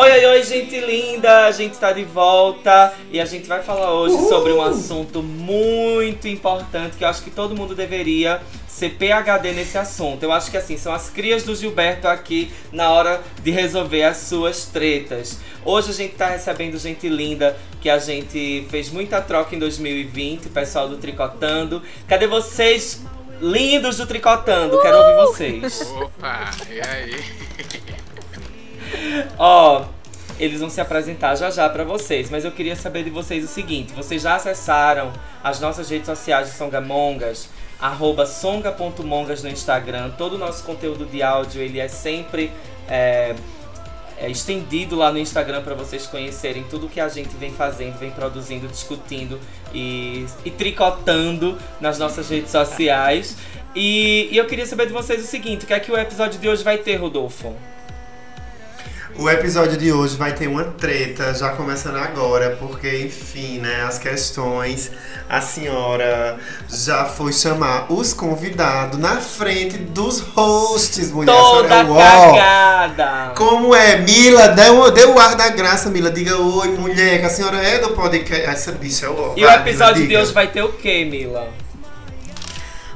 Oi, oi, oi, gente linda! A gente tá de volta e a gente vai falar hoje sobre um assunto muito importante que eu acho que todo mundo deveria ser PHD nesse assunto. Eu acho que assim, são as crias do Gilberto aqui na hora de resolver as suas tretas. Hoje a gente tá recebendo gente linda que a gente fez muita troca em 2020, o pessoal do Tricotando. Cadê vocês, lindos do Tricotando? Quero ouvir vocês. Opa, e aí? Ó, eles vão se apresentar já já pra vocês, mas eu queria saber de vocês o seguinte: vocês já acessaram as nossas redes sociais de Songamongas? Arroba songa.mongas no Instagram. Todo o nosso conteúdo de áudio ele é sempre é, é estendido lá no Instagram para vocês conhecerem tudo que a gente vem fazendo, vem produzindo, discutindo e, e tricotando nas nossas redes sociais. E, e eu queria saber de vocês o seguinte: o que é que o episódio de hoje vai ter, Rodolfo? O episódio de hoje vai ter uma treta, já começando agora, porque, enfim, né, as questões. A senhora já foi chamar os convidados na frente dos hosts, mulher. Toda é uó. cagada! Como é? Mila, o, dê o ar da graça, Mila. Diga oi, mulher, que a senhora é do podcast. Essa bicha é o E o episódio de hoje vai ter o quê, Mila?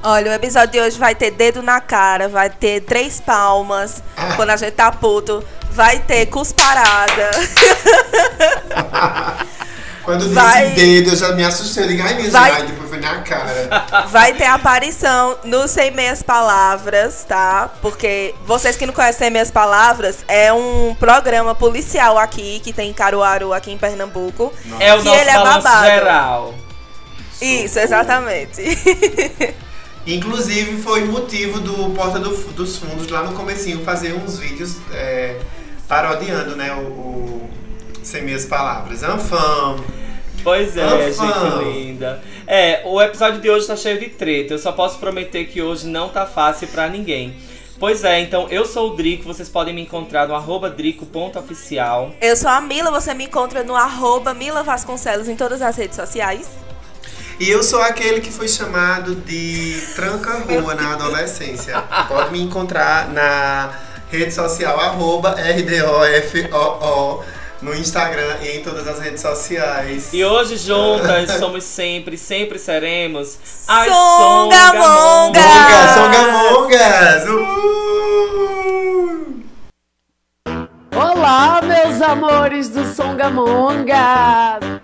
Olha, o episódio de hoje vai ter dedo na cara, vai ter três palmas Ah. quando a gente tá puto, vai ter cusparada. Quando disse vai- dedo, eu já me assustei. Eu digo, ai, minha Vai- gente, depois foi na cara. Vai ter aparição no Sem Meias Palavras, tá? Porque vocês que não conhecem Sem Meias Palavras, é um programa policial aqui, que tem em Caruaru, aqui em Pernambuco. É o nosso ele é babado. geral. Isso, exatamente. Inclusive foi motivo do Porta do- dos Fundos lá no comecinho fazer uns vídeos é, parodiando, né, o, o Sem Minhas Palavras. É um fã. Pois é, Ufa. gente linda. É, o episódio de hoje tá cheio de treta. Eu só posso prometer que hoje não tá fácil pra ninguém. Pois é, então eu sou o Drico, vocês podem me encontrar no arroba drico.oficial. Eu sou a Mila, você me encontra no arroba Mila Vasconcelos em todas as redes sociais. E eu sou aquele que foi chamado de tranca-rua na adolescência. Pode me encontrar na rede social arroba RDOFOO no Instagram e em todas as redes sociais. E hoje juntas somos sempre, sempre seremos as Songamongas! Songamongas! Songamongas! Uh! Olá, meus amores do Songamonga!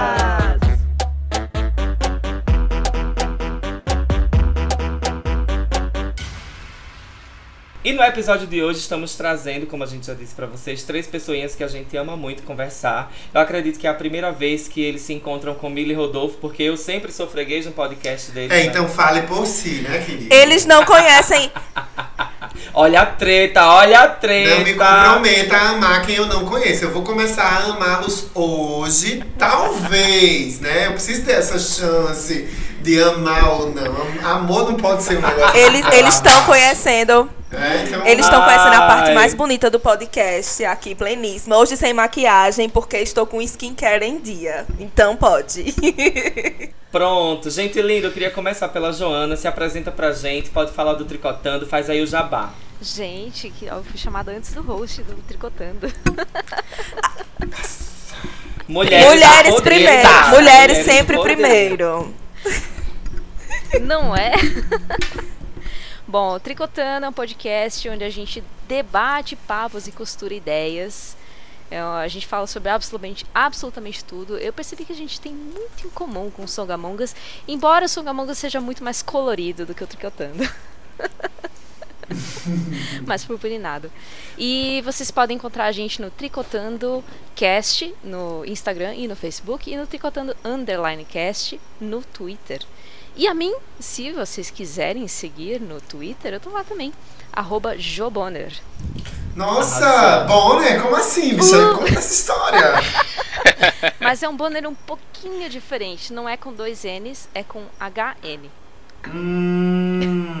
E no episódio de hoje estamos trazendo, como a gente já disse pra vocês, três pessoinhas que a gente ama muito conversar. Eu acredito que é a primeira vez que eles se encontram com Mila e Rodolfo, porque eu sempre sou freguês no podcast deles. É, né? então fale por si, né, querido? Eles não conhecem. Olha a treta, olha a treta! Não me comprometa a amar quem eu não conheço. Eu vou começar a amá-los hoje, talvez, né? Eu preciso ter essa chance de amar ou não. Amor não pode ser um negócio. Eles eles estão conhecendo. É, então, Eles estão conhecendo a parte Ai. mais bonita do podcast, aqui pleníssima. Hoje sem maquiagem, porque estou com skincare em dia. Então pode. Pronto, gente linda, eu queria começar pela Joana. Se apresenta pra gente, pode falar do Tricotando, faz aí o jabá. Gente, que eu fui chamada antes do host do Tricotando. Mulheres, Mulheres primeiro. poder. Mulheres sempre poder. primeiro. Não é? Bom, o Tricotando é um podcast onde a gente debate papos e costura ideias. É, a gente fala sobre absolutamente, absolutamente tudo. Eu percebi que a gente tem muito em comum com o Songamongas, embora o Songamongas seja muito mais colorido do que o Tricotando. mais purpurinado. E vocês podem encontrar a gente no Tricotando Cast no Instagram e no Facebook e no Tricotando Underline Cast no Twitter. E a mim, se vocês quiserem seguir no Twitter, eu tô lá também. Arroba Joboner. Nossa, Bonner, como assim, bicha? Uh! Conta essa história. Mas é um Bonner um pouquinho diferente. Não é com dois N's, é com HN. Hum.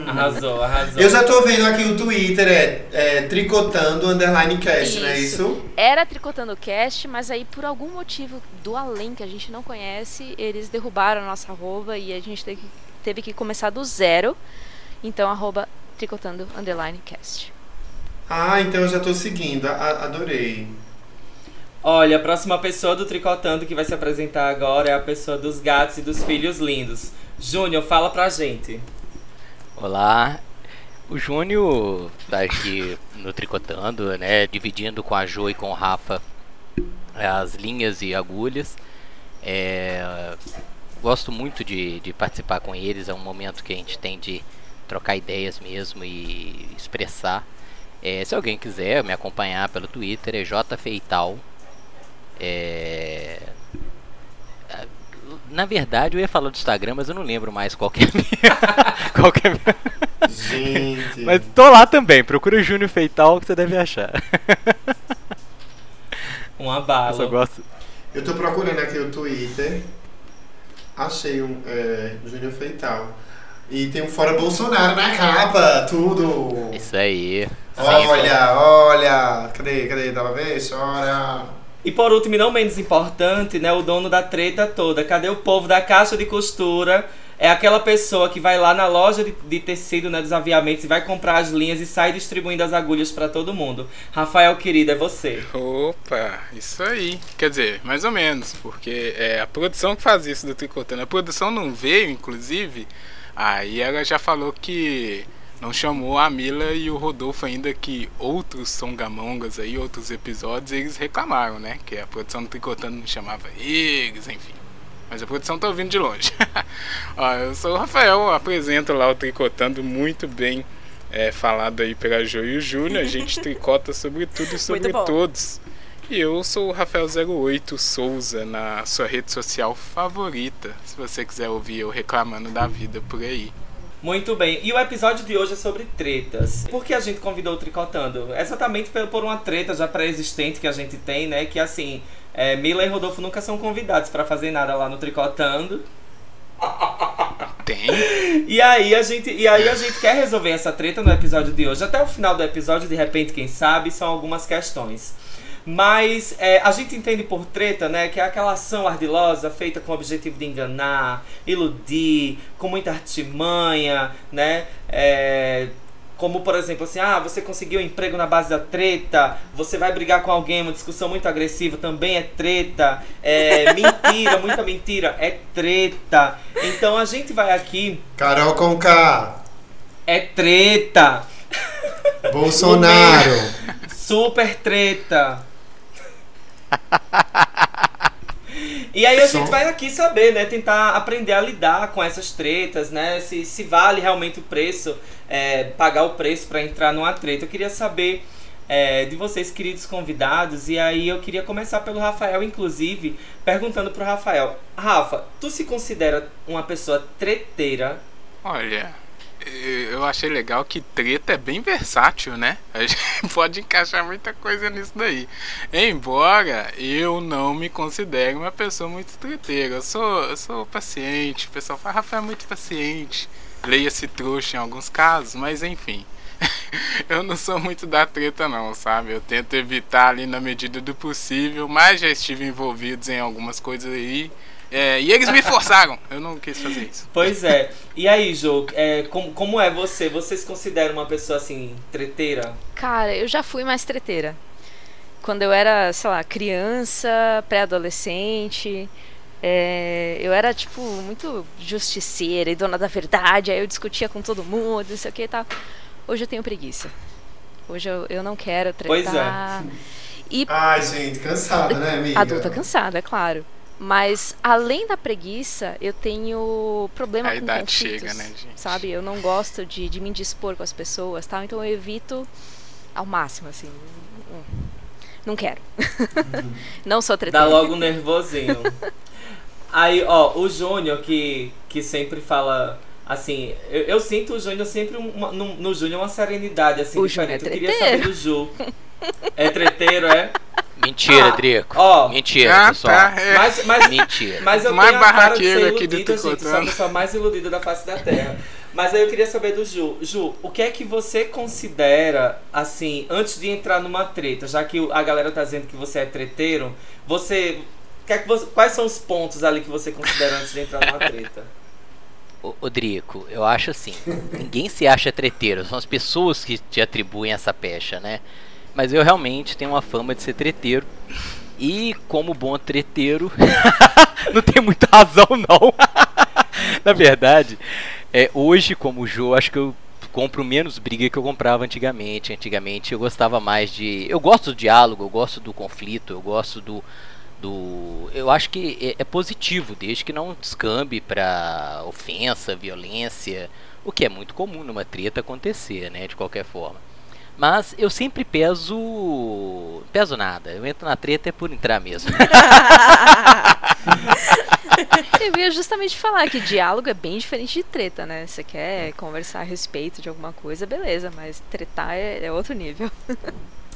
Arrasou, arrasou. Eu já tô vendo aqui o Twitter, é, é tricotando underline cast, não é isso? Era Tricotando Cast, mas aí por algum motivo do além que a gente não conhece, eles derrubaram a nossa arroba e a gente teve que, teve que começar do zero. Então, arroba Tricotando Underline Cast. Ah, então eu já tô seguindo, a- adorei. Olha, a próxima pessoa do Tricotando que vai se apresentar agora é a pessoa dos gatos e dos filhos lindos. Júnior, fala pra gente. Olá, o Júnior tá aqui no Tricotando, né? Dividindo com a Jo e com o Rafa as linhas e agulhas. É, gosto muito de, de participar com eles, é um momento que a gente tem de trocar ideias mesmo e expressar. É, se alguém quiser me acompanhar pelo Twitter, é jfeital. É, na verdade, eu ia falar do Instagram, mas eu não lembro mais qual que é a minha. qual que é a minha... Gente. Mas tô lá também, procura Júnior Feital que você deve achar. Um Eu só gosto. Eu tô procurando aqui o Twitter. Achei um é, Júnior Feital. E tem um fora Bolsonaro na capa, tudo. Isso aí. Olha, olha. Cadê, cadê? Dá pra ver? E por último, e não menos importante, né, o dono da treta toda. Cadê o povo da caixa de costura? É aquela pessoa que vai lá na loja de, de tecido, né, dos aviamentos, e vai comprar as linhas e sai distribuindo as agulhas pra todo mundo. Rafael, querido, é você. Opa, isso aí. Quer dizer, mais ou menos, porque é a produção que faz isso do Tricotando. A produção não veio, inclusive, aí ela já falou que não chamou a Mila e o Rodolfo ainda que outros songamongas aí, outros episódios, eles reclamaram, né? Que a produção do Tricotando não chamava eles, enfim. Mas a produção tá ouvindo de longe. Ó, eu sou o Rafael, apresento lá o Tricotando muito bem é, falado aí pela Jo e o Júnior. A gente tricota sobre tudo e sobre todos. E eu sou o Rafael08 Souza na sua rede social favorita. Se você quiser ouvir eu reclamando da vida por aí. Muito bem. E o episódio de hoje é sobre tretas. Por que a gente convidou o Tricotando? Exatamente por uma treta já pré-existente que a gente tem, né? Que assim, é, Mila e Rodolfo nunca são convidados pra fazer nada lá no Tricotando. Tem? E aí a gente, e aí a gente quer resolver essa treta no episódio de hoje. Até o final do episódio, de repente, quem sabe, são algumas questões. Mas é, a gente entende por treta, né, que é aquela ação ardilosa feita com o objetivo de enganar, iludir, com muita artimanha, né? É, como, por exemplo, assim, ah, você conseguiu um emprego na base da treta, você vai brigar com alguém, uma discussão muito agressiva, também é treta, é mentira, muita mentira, é treta. Então a gente vai aqui, Carol Conká. é treta, Bolsonaro. super treta. E aí a gente vai aqui saber, né? Tentar aprender a lidar com essas tretas, né? Se, se vale realmente o preço, é, pagar o preço para entrar numa treta. Eu queria saber é, de vocês, queridos convidados, e aí eu queria começar pelo Rafael, inclusive, perguntando pro Rafael. Rafa, tu se considera uma pessoa treteira? Olha, eu achei legal que treta é bem versátil, né? A gente pode encaixar muita coisa nisso daí. Embora eu não me considere uma pessoa muito treteira. Eu sou, eu sou paciente. O pessoal fala, Rafael é muito paciente. Leia-se trouxa em alguns casos, mas enfim. eu não sou muito da treta não, sabe? Eu tento evitar ali na medida do possível, mas já estive envolvidos em algumas coisas aí. É, e eles me forçaram. Eu não quis fazer isso. Pois é. E aí, Jô, é, como, como é você? Você se considera uma pessoa assim, treteira? Cara, eu já fui mais treteira. Quando eu era, sei lá, criança, pré-adolescente, é, eu era, tipo, muito justiceira e dona da verdade, aí eu discutia com todo mundo, não sei o que e tal. Hoje eu tenho preguiça. Hoje eu, eu não quero tretar. Pois é. E Ai, gente, cansada, né, amiga? adulta cansada, é claro. Mas além da preguiça, eu tenho problema A com idade conflitos, chega, né, gente? Sabe? Eu não gosto de, de me indispor com as pessoas, tal. Então eu evito ao máximo, assim. Não quero. não sou Dá treteira. logo um nervosinho. Aí, ó, o Júnior que, que sempre fala. Assim, eu, eu sinto o Júnior sempre uma- no, no Júnior uma serenidade assim O Júnior diferente. é eu queria saber do Ju. É treteiro, é? Mentira, Ah, Drico. ó. Mentira, Ah, pessoal. tá. É. Mas, mas, Mentira. mas eu Mais tenho a cara de barraqueiro ser aqui do iludida, gente. Sou a pessoa mais iludida da face da Terra. Mas aí eu queria saber do Ju. Ju, o que é que você considera, assim, antes de entrar numa treta, já que a galera tá dizendo que você é treteiro, você. que é que você- quais são os pontos ali que você considera antes de entrar numa treta? Ô, ô, Drico, eu acho assim, ninguém se acha treteiro, são as pessoas que te atribuem essa pecha, né? Mas eu realmente tenho uma fama de ser treteiro. E como bom treteiro, não tem muita razão não. Na verdade, é, hoje como Jô, acho que eu compro menos briga que eu comprava antigamente. Antigamente eu gostava mais de. Eu gosto do diálogo, eu gosto do conflito, eu gosto do. do eu acho que é, é positivo, desde que não descambe pra ofensa, violência, o que é muito comum numa treta acontecer, né? De qualquer forma. Mas eu sempre peso. peso nada. Eu entro na treta é por entrar mesmo. Eu ia justamente falar que diálogo é bem diferente de treta, né? Você quer conversar a respeito de alguma coisa, beleza, mas tretar é, é outro nível.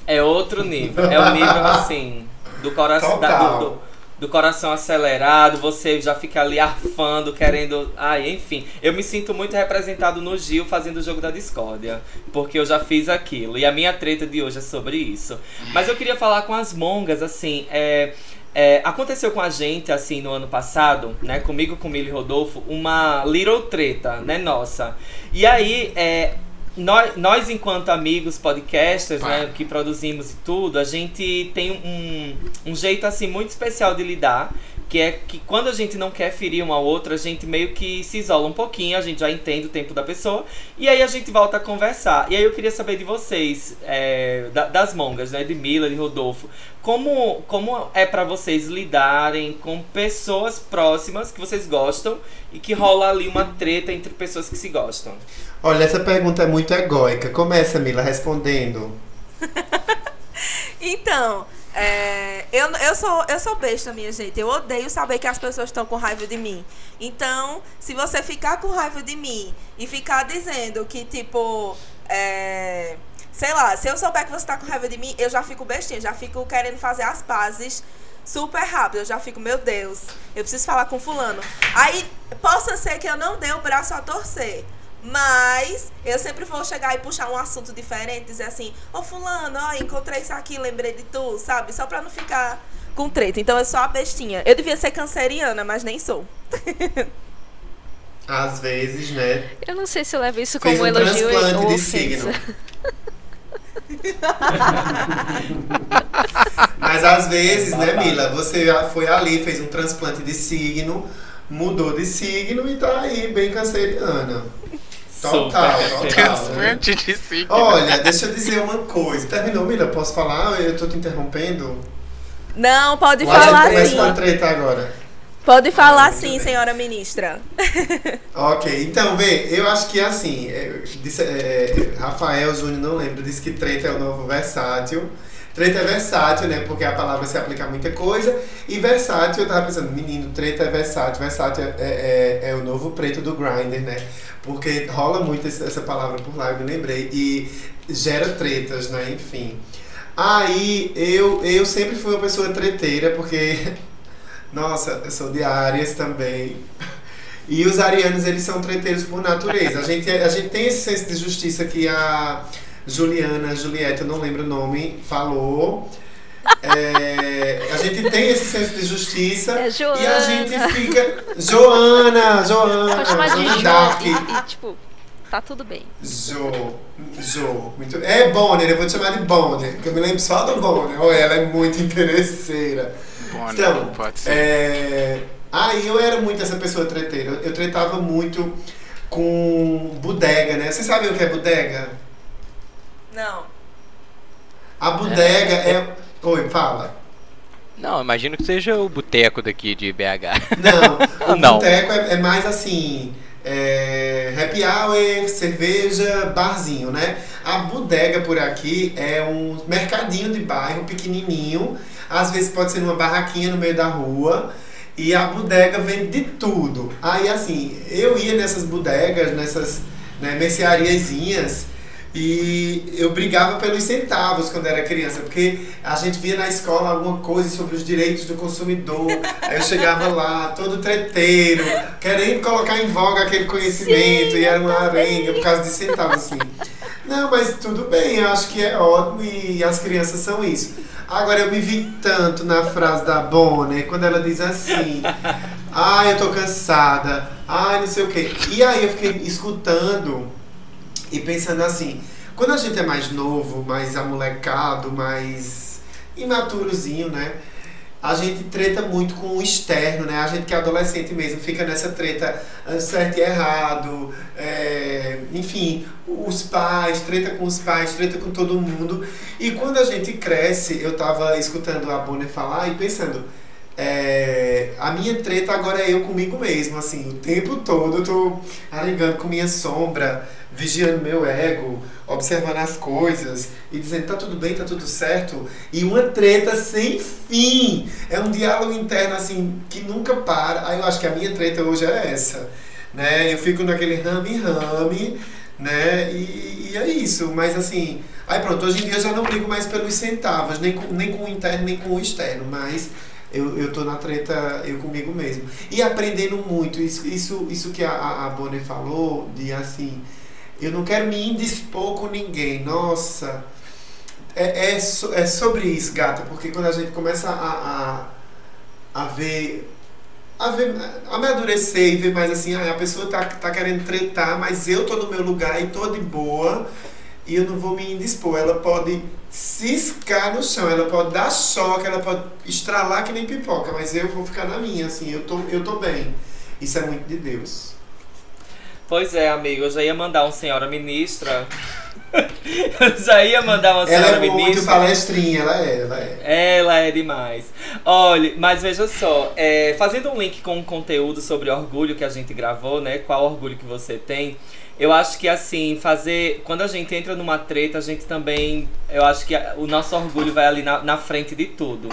É outro nível. É o nível assim. Do coração. da- do, do- do coração acelerado, você já fica ali arfando, querendo. Ai, enfim. Eu me sinto muito representado no Gil fazendo o jogo da discórdia. Porque eu já fiz aquilo. E a minha treta de hoje é sobre isso. Mas eu queria falar com as mongas, assim. É, é, aconteceu com a gente, assim, no ano passado, né? Comigo, com o Mili Rodolfo, uma little treta, né, nossa. E aí, é, nós, nós, enquanto amigos podcasters, né, que produzimos e tudo, a gente tem um, um jeito assim muito especial de lidar, que é que quando a gente não quer ferir um ao outro, a gente meio que se isola um pouquinho, a gente já entende o tempo da pessoa, e aí a gente volta a conversar. E aí eu queria saber de vocês, é, da- das mongas, né, de Mila, de Rodolfo, como, como é pra vocês lidarem com pessoas próximas que vocês gostam e que rola ali uma treta entre pessoas que se gostam? Olha, essa pergunta é muito egóica. Começa, Mila, respondendo. Então, é, eu, eu, sou, eu sou besta, minha gente. Eu odeio saber que as pessoas estão com raiva de mim. Então, se você ficar com raiva de mim e ficar dizendo que, tipo, é, sei lá, se eu souber que você tá com raiva de mim, eu já fico bestinha, já fico querendo fazer as pazes super rápido. Eu já fico, meu Deus, eu preciso falar com fulano. Aí, possa ser que eu não dê o braço a torcer. Mas eu sempre vou chegar e puxar um assunto diferente, dizer assim, ô fulano, ó, encontrei isso aqui, lembrei de tu, sabe? Só pra não ficar com treta. Então eu sou a bestinha. Eu devia ser canceriana, mas nem sou. Às vezes, né? Eu não sei se eu levo isso Fez como um elogio ou de ofensa. signo. Mas às vezes, né, Mila? Você foi ali, fez um transplante de signo, mudou de signo e tá aí, bem canceriana. Total, total. Transplante de signo. Olha, deixa eu dizer uma coisa. Terminou, Mila? Posso falar? Eu tô te interrompendo? Não, pode falar sim. com a treta agora. Pode falar sim, senhora ministra. Ok, então, vê, eu acho que assim, é, disse- é, Rafael Júnior, não lembro, disse que treta é o novo versátil. Treta é versátil, né? Porque a palavra se aplica a muita coisa. E versátil, eu tava pensando, menino, treta é versátil. Versátil é, é, é o novo preto do Grindr, né? Porque rola muito essa palavra por lá, eu me lembrei. E gera tretas, né? Enfim. Aí, eu, eu sempre fui uma pessoa treteira, porque... Nossa, eu sou de Áries também. E os arianos, eles são treteiros por natureza. A gente, a gente tem esse senso de justiça que a Juliana, Julieta, eu não lembro o nome, falou. É, a gente tem esse senso de justiça É e a gente fica. Joana, Joana, de Joana Jo Dark. e, e, tipo, tá tudo bem. Jo, Jo, muito. É Bonner, eu vou te chamar de Bonner, porque eu me lembro só do Bonner. Olha, ela é muito interesseira. Bonner, Então, pode ser. é, aí eu era muito essa pessoa treteira. Eu, eu tretava muito com bodega, né? Vocês sabem o que é bodega? Não. A bodega é. Oi, fala. Não, imagino que seja o boteco daqui de BH. Não, o Não. boteco é, é mais assim. É, happy hour, cerveja, barzinho, né? A bodega por aqui é um mercadinho de bairro pequenininho. Às vezes pode ser numa barraquinha no meio da rua. E a bodega vende de tudo. Aí assim, eu ia nessas bodegas, nessas né, merceariazinhas. E eu brigava pelos centavos quando era criança, porque a gente via na escola alguma coisa sobre os direitos do consumidor. Aí eu chegava lá, todo treteiro, querendo colocar em voga aquele conhecimento, e era uma arenga por causa de centavos, assim. Não, mas tudo bem, eu acho que é ótimo e as crianças são isso. Agora eu me vi tanto na frase da Bonner, quando ela diz assim: Ai, eu tô cansada, ai, não sei o quê. E aí eu fiquei escutando e pensando assim, quando a gente é mais novo, mais amolecado, mais imaturozinho, né? A gente treta muito com o externo, né? A gente que é adolescente mesmo fica nessa treta ah, certo e errado, é, enfim, os pais, treta com os pais, treta com todo mundo. E quando a gente cresce, eu tava escutando a Bonner falar e pensando, é, a minha treta agora é eu comigo mesmo, assim, o tempo todo eu tô arengando com minha sombra, vigiando meu ego, observando as coisas e dizendo tá tudo bem, tá tudo certo. E uma treta sem fim. É um diálogo interno assim que nunca para. Aí eu acho que a minha treta hoje é essa. Né? Eu fico naquele rame-rame, né? E, e é isso. Mas assim, aí pronto, hoje em dia eu já não brigo mais pelos centavos, nem com, nem com o interno, nem com o externo, mas eu, eu tô na treta eu comigo mesmo. E aprendendo muito, isso, isso, isso que a, a Bonner falou, de assim, eu não quero me indispor com ninguém. Nossa, é, é, so- é sobre isso, gata, porque quando a gente começa a, a, a ver. A ver, amadurecer e ver mais assim, ah, a pessoa tá, tá querendo tretar, mas eu tô no meu lugar e tô de boa e eu não vou me indispor. Ela pode ciscar no chão, ela pode dar choque, ela pode estralar que nem pipoca, mas eu vou ficar na minha, assim, eu tô, eu tô bem. Isso é muito de Deus. Pois é, amigo, eu já ia mandar um senhora ministra. eu já ia mandar uma senhora Ela é muito ministra. palestrinha, ela é, ela é. Ela é demais. Olha, mas veja só, é, fazendo um link com o conteúdo sobre orgulho que a gente gravou, né? Qual orgulho que você tem? Eu acho que assim, fazer. Quando a gente entra numa treta, a gente também. Eu acho que o nosso orgulho vai ali na, na frente de tudo.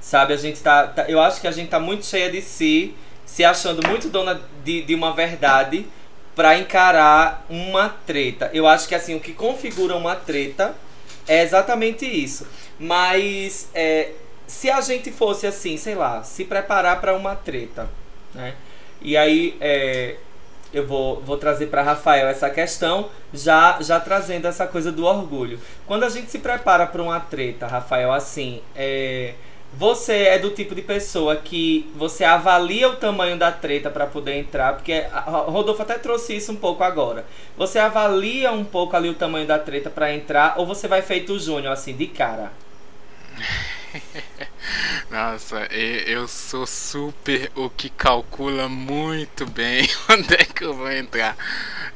Sabe? A gente tá, tá- Eu acho que a gente tá muito cheia de si, se achando muito dona de, de uma verdade pra encarar uma treta. Eu acho que assim, o que configura uma treta é exatamente isso. Mas é, se a gente fosse assim, sei lá, se preparar pra uma treta, né? E aí é, eu vou, vou trazer para Rafael essa questão, já, já trazendo essa coisa do orgulho. Quando a gente se prepara para uma treta, Rafael, assim, é, você é do tipo de pessoa que você avalia o tamanho da treta para poder entrar, porque Rodolfo até trouxe isso um pouco agora. Você avalia um pouco ali o tamanho da treta para entrar, ou você vai feito o Júnior, assim, de cara? Nossa, eu sou super o que calcula muito bem onde é que eu vou entrar.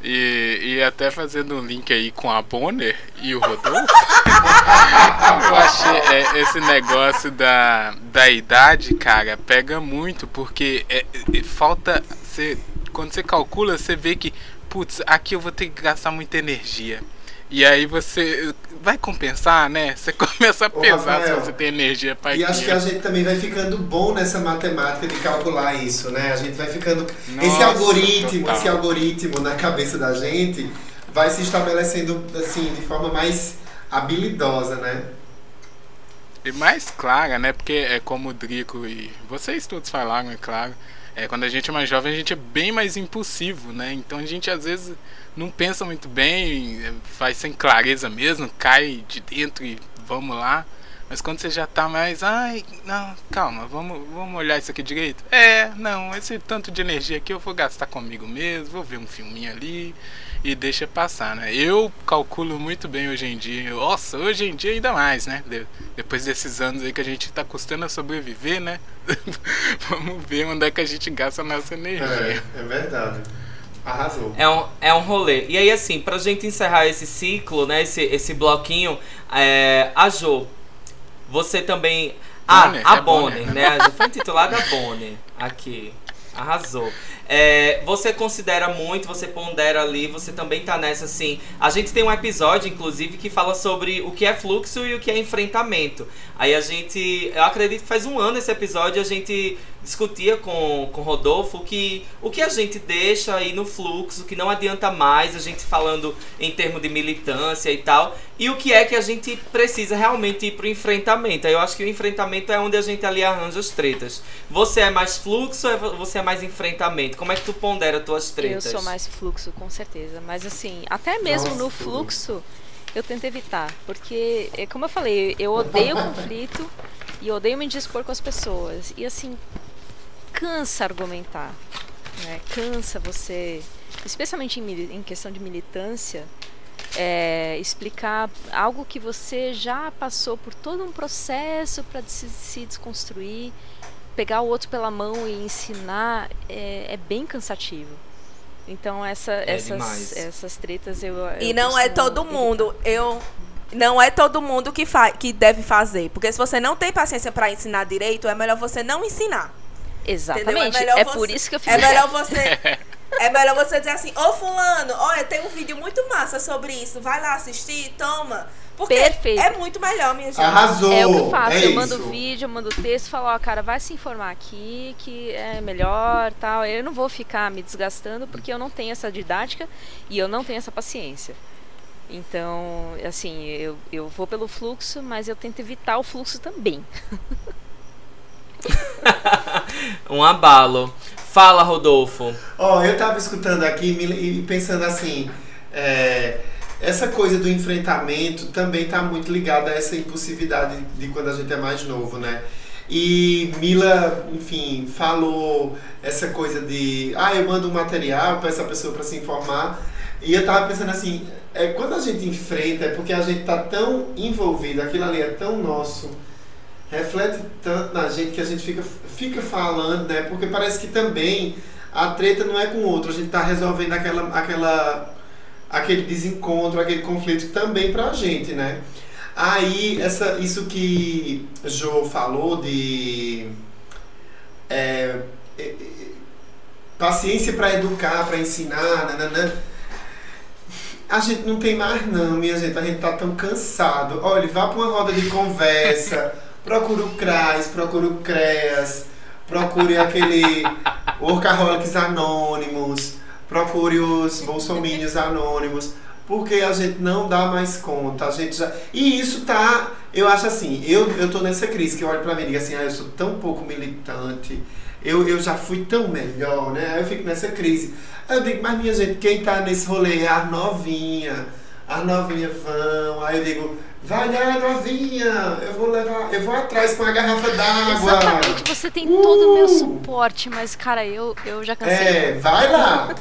E, e até fazendo um link aí com a Bonner e o Rodolfo, eu achei é, esse negócio da, da idade, cara, pega muito, porque é, é, falta. Você, quando você calcula, você vê que, putz, aqui eu vou ter que gastar muita energia. E aí você vai compensar, né? Você começa a pesar se Rafael, você tem energia para E acho que a gente também vai ficando bom nessa matemática de calcular isso, né? A gente vai ficando. esse Nossa, algoritmo, total. esse algoritmo na cabeça da gente vai se estabelecendo assim, de forma mais habilidosa, né? E mais clara, né? Porque é como o Drico e vocês todos falaram, é claro. É, quando a gente é mais jovem, a gente é bem mais impulsivo, né? Então a gente às vezes não pensa muito bem, é, faz sem clareza mesmo, cai de dentro e vamos lá. Mas quando você já tá mais, ai, não, calma, vamos, vamos olhar isso aqui direito. É, não, esse tanto de energia aqui eu vou gastar comigo mesmo, vou ver um filminho ali e deixa passar, né? Eu calculo muito bem hoje em dia. Nossa, hoje em dia ainda mais, né? De- depois desses anos aí que a gente tá custando a sobreviver, né? Vamos ver onde é que a gente gasta a nossa energia. É, é verdade. Arrasou. É um, é um rolê. E aí, assim, pra gente encerrar esse ciclo, né? Esse, esse bloquinho, é, a Jo, você também Ah, Bonner, a é Bonner, Bonner. né? Já foi intitulada Bonner aqui. Arrasou. É, você considera muito, você pondera ali, você também tá nessa assim. A gente tem um episódio, inclusive, que fala sobre o que é fluxo e o que é enfrentamento. Aí a gente. Eu acredito que faz um ano esse episódio a gente discutia com, com Rodolfo que o que a gente deixa aí no fluxo, que não adianta mais, a gente falando em termos de militância e tal, e o que é que a gente precisa realmente ir pro enfrentamento. Aí eu acho que o enfrentamento é onde a gente ali arranja as tretas. Você é mais fluxo ou você é mais enfrentamento? Como é que tu pondera tuas Eu tretas? sou mais fluxo, com certeza. Mas assim, até mesmo Nossa, no fluxo, eu tento evitar. Porque, é como eu falei, eu odeio conflito e eu odeio me dispor com as pessoas. E assim, cansa argumentar. Né? Cansa você, especialmente em, em questão de militância, é, explicar algo que você já passou por todo um processo para se, se desconstruir, pegar o outro pela mão e ensinar é, é bem cansativo. Então essa, É demais. essas, essas tretas eu, eu E não é todo mundo. Eu não é todo mundo que fa que deve fazer, porque se você não tem paciência pra ensinar direito, é melhor você não ensinar. Exatamente. Entendeu? melhor É você- por isso que eu fiz. É melhor você É melhor você dizer assim: "Ô fulano, olha, tem um vídeo muito massa sobre isso. Vai lá assistir, toma". Porque Perfeito. é muito melhor, minha gente. Arrasou. É o que eu faço, é eu mando isso. vídeo, eu mando texto, falo, ó, cara, vai se informar aqui, que é melhor, tal. Eu não vou ficar me desgastando porque eu não tenho essa didática e eu não tenho essa paciência. Então, assim, eu, eu vou pelo fluxo, mas eu tento evitar o fluxo também. Um abalo. Fala, Rodolfo. Ó, eu tava escutando aqui e pensando assim, é, essa coisa do enfrentamento também tá muito ligada a essa impulsividade de quando a gente é mais novo, né? E Mila, enfim, falou essa coisa de, ah, eu mando um material para essa pessoa para se informar. E eu tava pensando assim, é, quando a gente enfrenta, é porque a gente tá tão envolvido, aquilo ali é tão nosso, reflete tanto na gente que a gente fica, fica falando, né? Porque parece que também a treta não é com o outro, a gente tá resolvendo aquela, aquela, aquele desencontro, aquele conflito também pra gente, né? Aí, essa, isso que Jo falou de é, é, paciência para educar, para ensinar, nananã. A gente não tem mais não, minha gente. A gente tá tão cansado. Olha, vá para uma roda de conversa, procura o CRAS, procura o CREAS, procure aquele Workaholics Anônimos, procure os Bolsominions Anônimos, porque a gente não dá mais conta. A gente já... E isso tá, eu acho assim, eu, eu tô nessa crise que eu olho pra mim e digo assim, ah, eu sou tão pouco militante, eu, eu já fui tão melhor, né? Aí eu fico nessa crise. Aí eu digo, mas minha gente, quem tá nesse rolê é as novinha. As novinhas vão. Aí eu digo, vai lá, novinha, eu vou levar, eu vou atrás com a garrafa d'água. Exatamente, você tem todo o meu suporte, mas, cara, eu, eu já cansei. É, vai lá.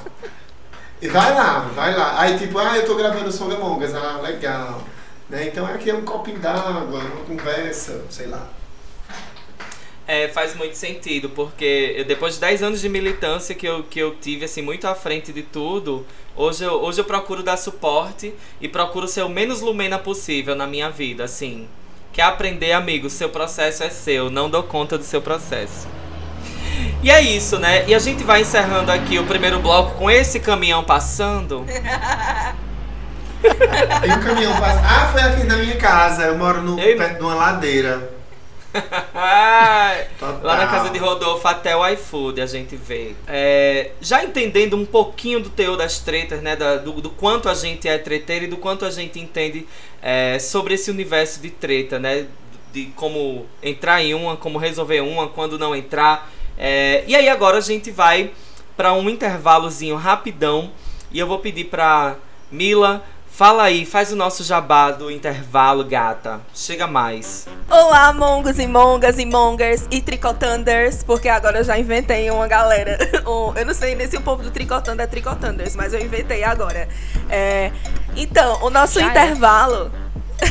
E vai lá, vai lá. Aí tipo, ah, eu tô gravando o Songa Mongas, ah, legal. Né? Então aqui é um copinho d'água, uma conversa, sei lá. É, faz muito sentido, porque eu- depois de 10 anos de militância que eu, que eu tive, assim, muito à frente de tudo, hoje eu, hoje eu procuro dar suporte e procuro ser o menos lumena possível na minha vida, assim. Quer aprender, amigo, seu processo é seu, não dou conta do seu processo. E é isso, né? E a gente vai encerrando aqui o primeiro bloco com esse caminhão passando. E o caminhão passa. Ah, foi aqui na minha casa. Eu moro no, perto de uma ladeira. Lá na casa de Rodolfo, até o iFood a gente vê. É, já entendendo um pouquinho do teor das tretas, né? da- do, do quanto a gente é treteiro e do quanto a gente entende é, sobre esse universo de treta, né? De como entrar em uma, como resolver uma, quando não entrar. É, e aí agora a gente vai para um intervalozinho rapidão. E eu vou pedir pra Mila. Fala aí, faz o nosso jabá do intervalo, gata. Chega mais. Olá, mongos e mongas e mongers e tricotanders, porque agora eu já inventei uma galera. Eu não sei nem se o povo do tricotander é tricotanders, mas eu inventei agora. É, então, o nosso Já é.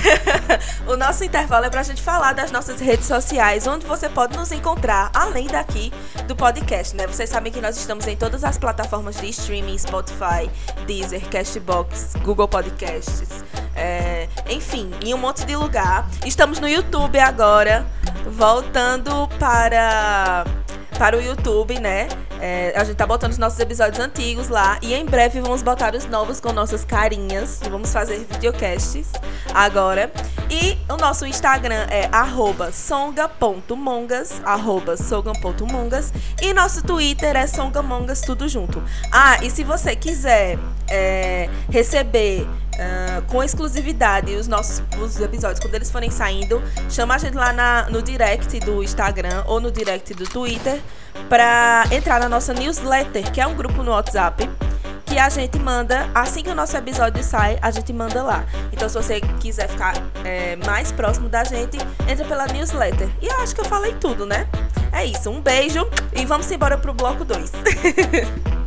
o nosso intervalo é pra gente falar das nossas redes sociais, onde você pode nos encontrar, além daqui do podcast, né? Vocês sabem que nós estamos em todas as plataformas de streaming, Spotify, Deezer, Castbox, Google Podcasts, é, enfim, em um monte de lugar. Estamos no YouTube agora, voltando para para o YouTube, né? É, a gente tá botando os nossos episódios antigos lá e em breve vamos botar os novos com nossas carinhas vamos fazer videocasts agora. E o nosso Instagram é songa.mongas, songa.mongas e nosso Twitter é songamongas, tudo junto. Ah, e se você quiser é, receber Uh, com exclusividade os nossos os episódios, quando eles forem saindo, chama a gente lá na, no direct do Instagram ou no direct do Twitter para entrar na nossa newsletter, que é um grupo no WhatsApp que a gente manda, assim que o nosso episódio sai, a gente manda lá. Então, se você quiser ficar é, mais próximo da gente, entra pela newsletter. E eu acho que eu falei tudo, né? É isso, um beijo e vamos embora pro bloco 2.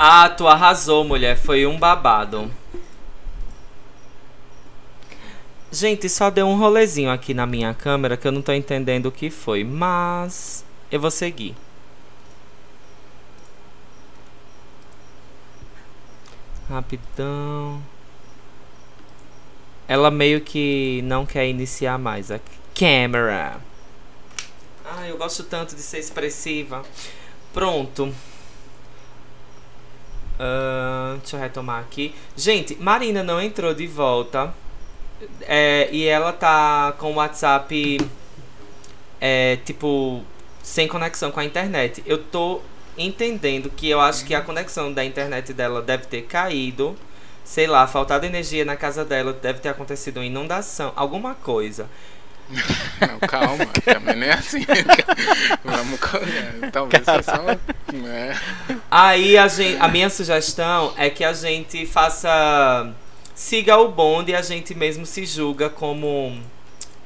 Ah, tu arrasou, mulher. Foi um babado. Gente, só deu um rolezinho aqui na minha câmera que eu não tô entendendo o que foi, mas eu vou seguir. Rapidão. Ela meio que não quer iniciar mais a câmera. Ah, eu gosto tanto de ser expressiva. Pronto. Uh, deixa eu retomar aqui. Gente, Marina não entrou de volta. É, e ela tá com o WhatsApp. É, tipo, sem conexão com a internet. Eu tô entendendo que eu acho que a conexão da internet dela deve ter caído. Sei lá, faltado energia na casa dela, deve ter acontecido uma inundação, alguma coisa. Não, calma, também nem é assim. Vamos, talvez seja só. Né? Aí a, gente, a minha sugestão é que a gente faça. Siga o bonde e a gente mesmo se julga como.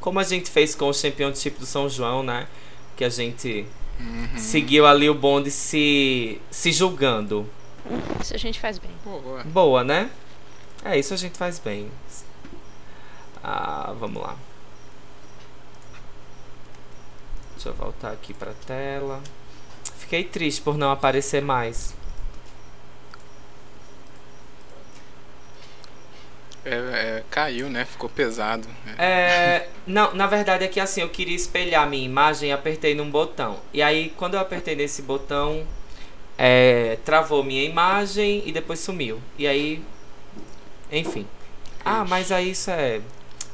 Como a gente fez com o Championship do São João, né? Que a gente uhum. seguiu ali o bonde se, se julgando. Isso a gente faz bem. Boa. Boa, né? É, isso a gente faz bem. Ah, vamos lá. Deixa eu voltar aqui pra tela. Fiquei triste por não aparecer mais. É, é, caiu, né? Ficou pesado. É, não, na verdade é que assim, eu queria espelhar minha imagem e apertei num botão. E aí, quando eu apertei nesse botão, é, travou minha imagem e depois sumiu. E aí, enfim. Ah, mas aí isso é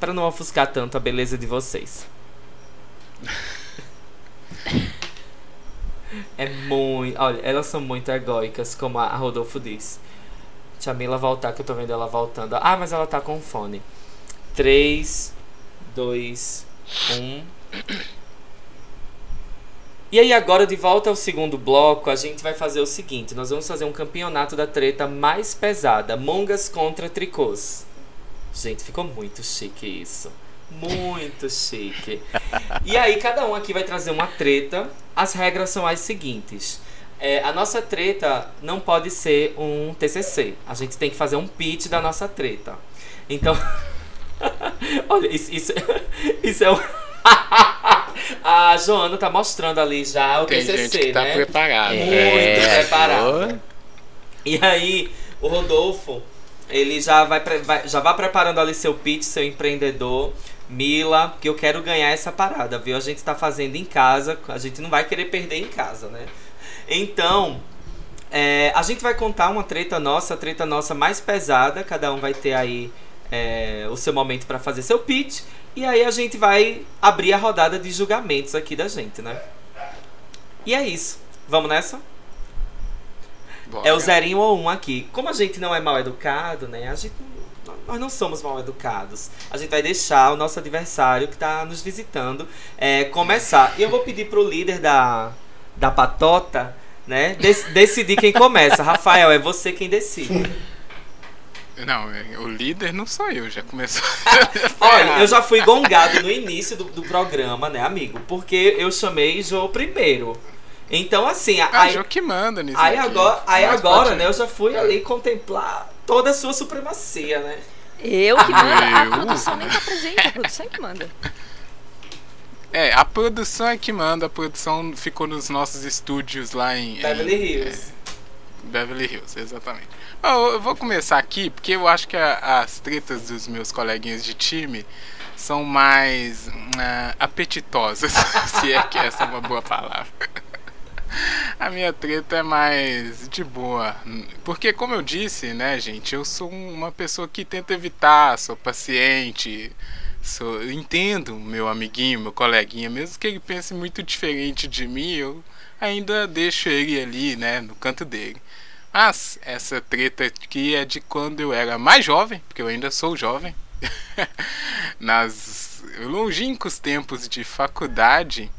para não ofuscar tanto a beleza de vocês. É muito. Olha, elas são muito egóicas, como a Rodolfo diz. Deixa a Mila voltar, que eu tô vendo ela voltando. Ah, mas ela tá com fone. 3, 2, 1. E aí, agora, de volta ao segundo bloco, a gente vai fazer o seguinte: nós vamos fazer um campeonato da treta mais pesada: Mongas contra Tricôs. Gente, ficou muito chique isso. Muito chique. E aí, cada um aqui vai trazer uma treta. As regras são as seguintes. É, a nossa treta não pode ser um TCC. A gente tem que fazer um pitch da nossa treta. Então. Olha, isso, isso, isso é um. a Joana tá mostrando ali já o tem TCC, gente que tá né? preparado. Muito é, preparado. E aí, o Rodolfo, ele já vai, vai, já vai preparando ali seu pitch, seu empreendedor. Mila, que eu quero ganhar essa parada, viu? A gente tá fazendo em casa, a gente não vai querer perder em casa, né? Então, é, a gente vai contar uma treta nossa, a treta nossa mais pesada, cada um vai ter aí é, o seu momento para fazer seu pitch, e aí a gente vai abrir a rodada de julgamentos aqui da gente, né? E é isso. Vamos nessa? Bora. É o zerinho ou um aqui. Como a gente não é mal educado, né? A gente nós não somos mal educados. A gente vai deixar o nosso adversário que está nos visitando é, começar. E eu vou pedir pro líder da, da patota, né, dec decidir quem começa. Rafael, é você quem decide. Não, o líder não sou eu, já começou. Olha, eu já fui gongado no início do, do programa, né, amigo? Porque eu chamei João primeiro. Então, assim. Ah, aí, João que manda nisso. Aí aqui. agora, aí Mas agora né, eu já fui ali contemplar toda a sua supremacia, né? Eu que mando, a Eu? produção nem tá presente, a produção é que manda. É, a produção é que manda, a produção ficou nos nossos estúdios lá em. Beverly em- Hills. é, Beverly Hills, exatamente. Bom, eu vou começar aqui porque eu acho que a- as tretas dos meus coleguinhas de time são mais ah, apetitosas, se é que essa é uma boa palavra. A minha treta é mais de boa. Porque, como eu disse, né, gente, eu sou uma pessoa que tenta evitar, sou paciente, sou, entendo meu amiguinho, meu coleguinha, mesmo que ele pense muito diferente de mim, eu ainda deixo ele ali, né, no canto dele. Mas essa treta aqui é de quando eu era mais jovem, porque eu ainda sou jovem, nas longínquos tempos de faculdade.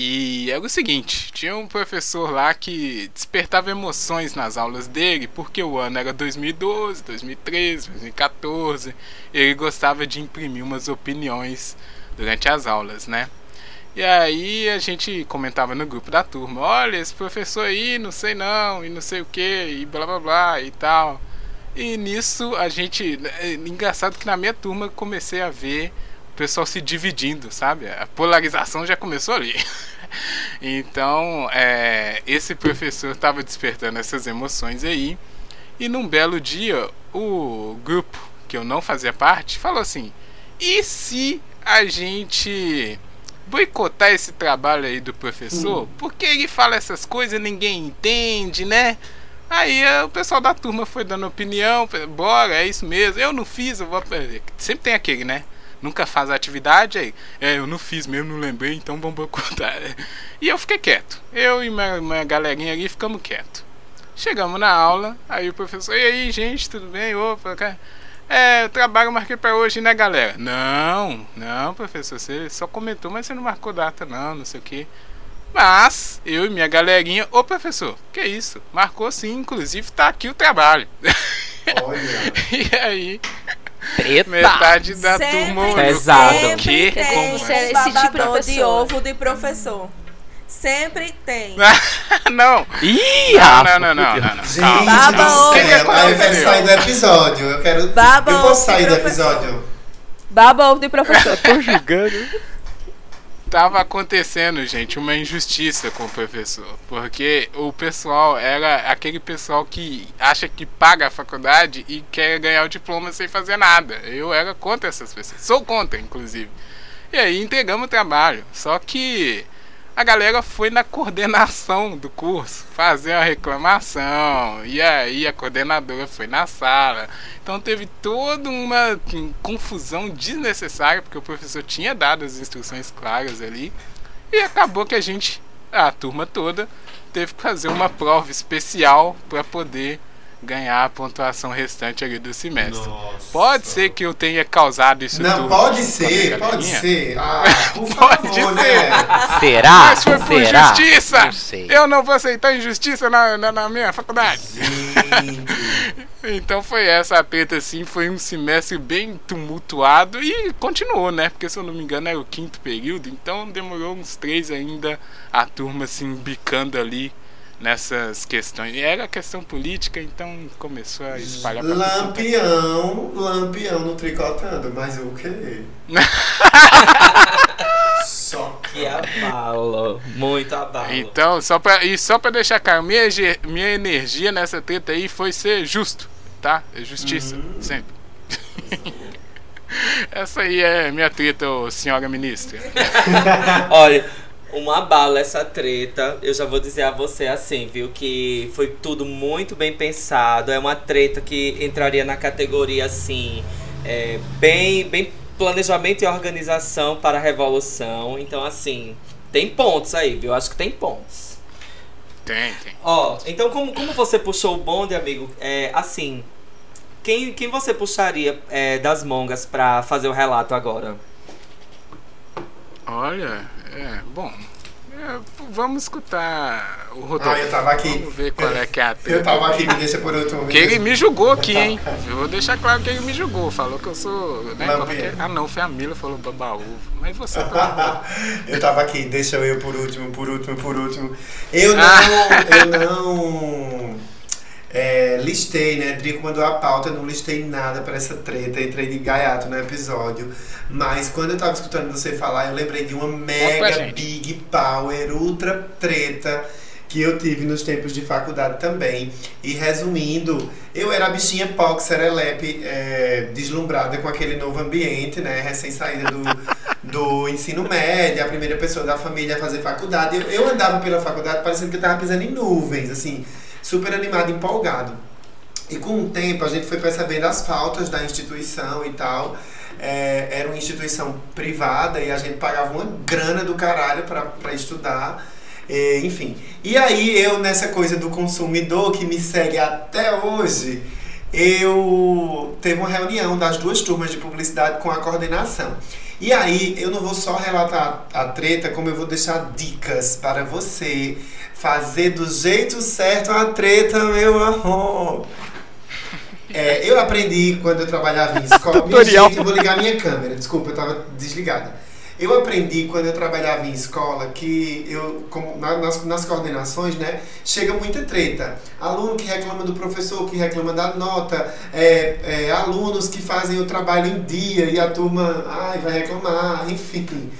E era o seguinte, tinha um professor lá que despertava emoções nas aulas dele, porque o ano era 2012, 2013, 2014. Ele gostava de imprimir umas opiniões durante as aulas, né? E aí a gente comentava no grupo da turma, olha, esse professor aí, não sei não, e não sei o que, e blá blá blá e tal. E nisso a gente. é Engraçado que na minha turma comecei a ver pessoal se dividindo, sabe? A polarização já começou ali. Então, é, esse professor estava despertando essas emoções aí. E num belo dia, o grupo que eu não fazia parte falou assim: e se a gente boicotar esse trabalho aí do professor? Porque ele fala essas coisas e ninguém entende, né? Aí eh, o pessoal da turma foi dando opinião, bora, é isso mesmo. Eu não fiz, eu vou aprender. Sempre tem aquele, né? Nunca faz a atividade aí. É, eu não fiz mesmo, não lembrei, então vamos boicotar. E eu fiquei quieto. Eu e minha, minha galerinha ali ficamos quietos. Chegamos na aula, aí o professor, e aí, gente, tudo bem? Opa, cara. É, o trabalho eu marquei pra hoje, né, galera? Não, não, professor, você só comentou, mas você não marcou data, não, não sei o que. Mas, eu e minha galerinha, ô professor, que isso? Marcou sim, inclusive tá aqui o trabalho. e aí, Treta. metade da Sempre, turma. Pesado. Sempre Como é esse tipo de de ovo de professor. Sempre tem. não. Ih, Não, não, não, não, não, não. Gente. Baba. Que que eu quero sair do episódio. Eu quero. Baba eu posso sair do episódio. Baba ovo de professor. Tô julgando. Tava acontecendo, gente, uma injustiça com o professor. Porque o pessoal era aquele pessoal que acha que paga a faculdade e quer ganhar o diploma sem fazer nada. Eu era contra essas pessoas. Sou contra, inclusive. E aí entregamos o trabalho. Só que a galera foi na coordenação do curso fazer a reclamação. E aí a coordenadora foi na sala. Então teve toda uma hum, confusão desnecessária, porque o professor tinha dado as instruções claras ali. E acabou que a gente, a turma toda, teve que fazer uma prova especial para poder ganhar a pontuação restante ali do semestre. Pode ser que eu tenha causado isso Não, tudo. pode ser, pode ser. Ah, Pode favor, ser. né? Será? Mas foi por Será? justiça! Não sei. Eu não vou aceitar injustiça na, na, na minha faculdade. Então foi essa a treta, assim, foi um semestre bem tumultuado e continuou, né? Porque se eu não me engano era o quinto período, então demorou uns três ainda a turma se embicando ali nessas questões. E era questão política, então começou a espalhar pra Lampião, lampião no tricotando, mas o quê? Só Que abalo. Muito abalo. Então, só pra, e só pra deixar claro, minha, minha energia nessa treta aí foi ser justo, tá? É justiça, sempre. Essa aí é minha treta, senhora ministra. Olha, uma bala essa treta. Eu já vou dizer a você assim, viu? Que foi tudo muito bem pensado. É uma treta que entraria na categoria assim. é, bem, bem planejamento e organização para a revolução. Então, assim, tem pontos aí, viu? Acho que tem pontos. Tem, tem. Ó, então como, como você puxou o bonde, amigo, é assim. Quem, quem você puxaria é, das mongas pra fazer o relato agora? Olha, é, bom. é, vamos escutar o Rodolfo. Ah, eu tava aqui. Vamos ver qual é que é a treta. Eu tava aqui, me deixa por último. me Que ele me julgou aqui, hein? Eu vou deixar claro que ele me julgou. Falou que eu sou. Né? Que? Ah, não, foi a Mila falou babaúvo. Mas você tá. eu tava aqui, deixa eu por último, por último, por último. Eu não, Ah. eu não é, listei, né? Drico mandou a pauta, eu não listei nada pra essa treta, entrei de gaiato no episódio. Mas quando eu tava escutando você falar, eu lembrei de uma mega big power, ultra treta que eu tive nos tempos de faculdade também. E resumindo, eu era a bichinha POC, serelepe, é, deslumbrada com aquele novo ambiente, né? Recém-saída do, do ensino médio, a primeira pessoa da família a fazer faculdade. Eu, eu andava pela faculdade parecendo que eu tava pisando em nuvens, assim, super animado, empolgado. E com o tempo a gente foi percebendo as faltas da instituição e tal. É, era uma instituição privada e a gente pagava uma grana do caralho para estudar. É, enfim. E aí eu, nessa coisa do consumidor que me segue até hoje, eu teve uma reunião das duas turmas de publicidade com a coordenação. E aí eu não vou só relatar a treta, como eu vou deixar dicas para você fazer do jeito certo a treta, meu amor. É, eu aprendi quando eu trabalhava em escola. Minha gente, eu vou ligar minha câmera, desculpa, eu estava desligada. Eu aprendi quando eu trabalhava em escola que eu, como nas, nas coordenações, né, chega muita treta. Aluno que reclama do professor, que reclama da nota, é, é, alunos que fazem o trabalho em dia e a turma ai, vai reclamar, enfim.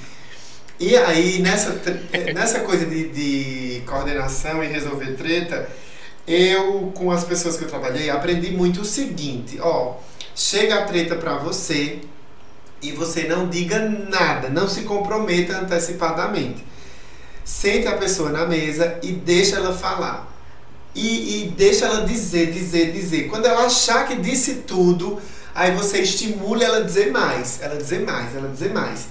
E aí, nessa, nessa coisa de, de coordenação e resolver treta, eu, com as pessoas que eu trabalhei, aprendi muito o seguinte, ó, chega a treta pra você e você não diga nada, não se comprometa antecipadamente. Sente a pessoa na mesa e deixa ela falar. E, e deixa ela dizer, dizer, dizer. Quando ela achar que disse tudo, aí você estimula ela a dizer mais, ela dizer mais, ela dizer mais.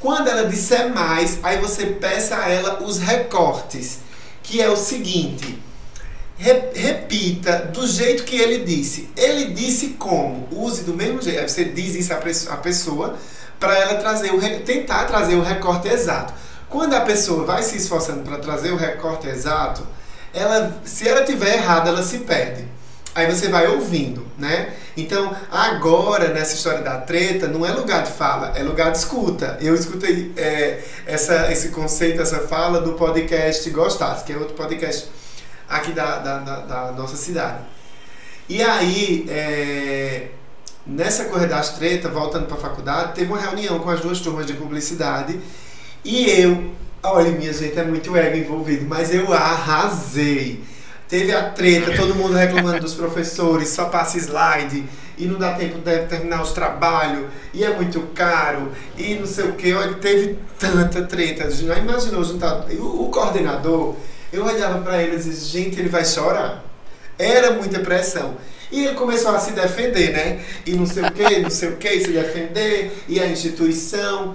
Quando ela disser mais, aí você peça a ela os recortes, que é o seguinte: repita do jeito que ele disse. Ele disse como? Use do mesmo jeito. Você diz isso à pessoa para ela trazer o tentar trazer o recorte exato. Quando a pessoa vai se esforçando para trazer o recorte exato, ela, se ela tiver errado, ela se perde. Aí você vai ouvindo, né? Então, agora, nessa história da treta, não é lugar de fala, é lugar de escuta. Eu escutei é, essa, esse conceito, essa fala do podcast Gostasse, que é outro podcast aqui da, da, da, da nossa cidade. E aí, é, nessa corrida das treta, voltando para a faculdade, teve uma reunião com as duas turmas de publicidade e eu, olha, minha gente, é muito ego envolvido, mas eu arrasei. Teve a treta, todo mundo reclamando dos professores, só passa slide e não dá tempo de terminar os trabalhos, e é muito caro, e não sei o que. Olha, teve tanta treta. Já imaginou juntar. O, o coordenador, eu olhava para ele e dizia, gente, ele vai chorar. Era muita pressão. E ele começou a se defender, né? E não sei o que, não sei o que, se defender, e a instituição.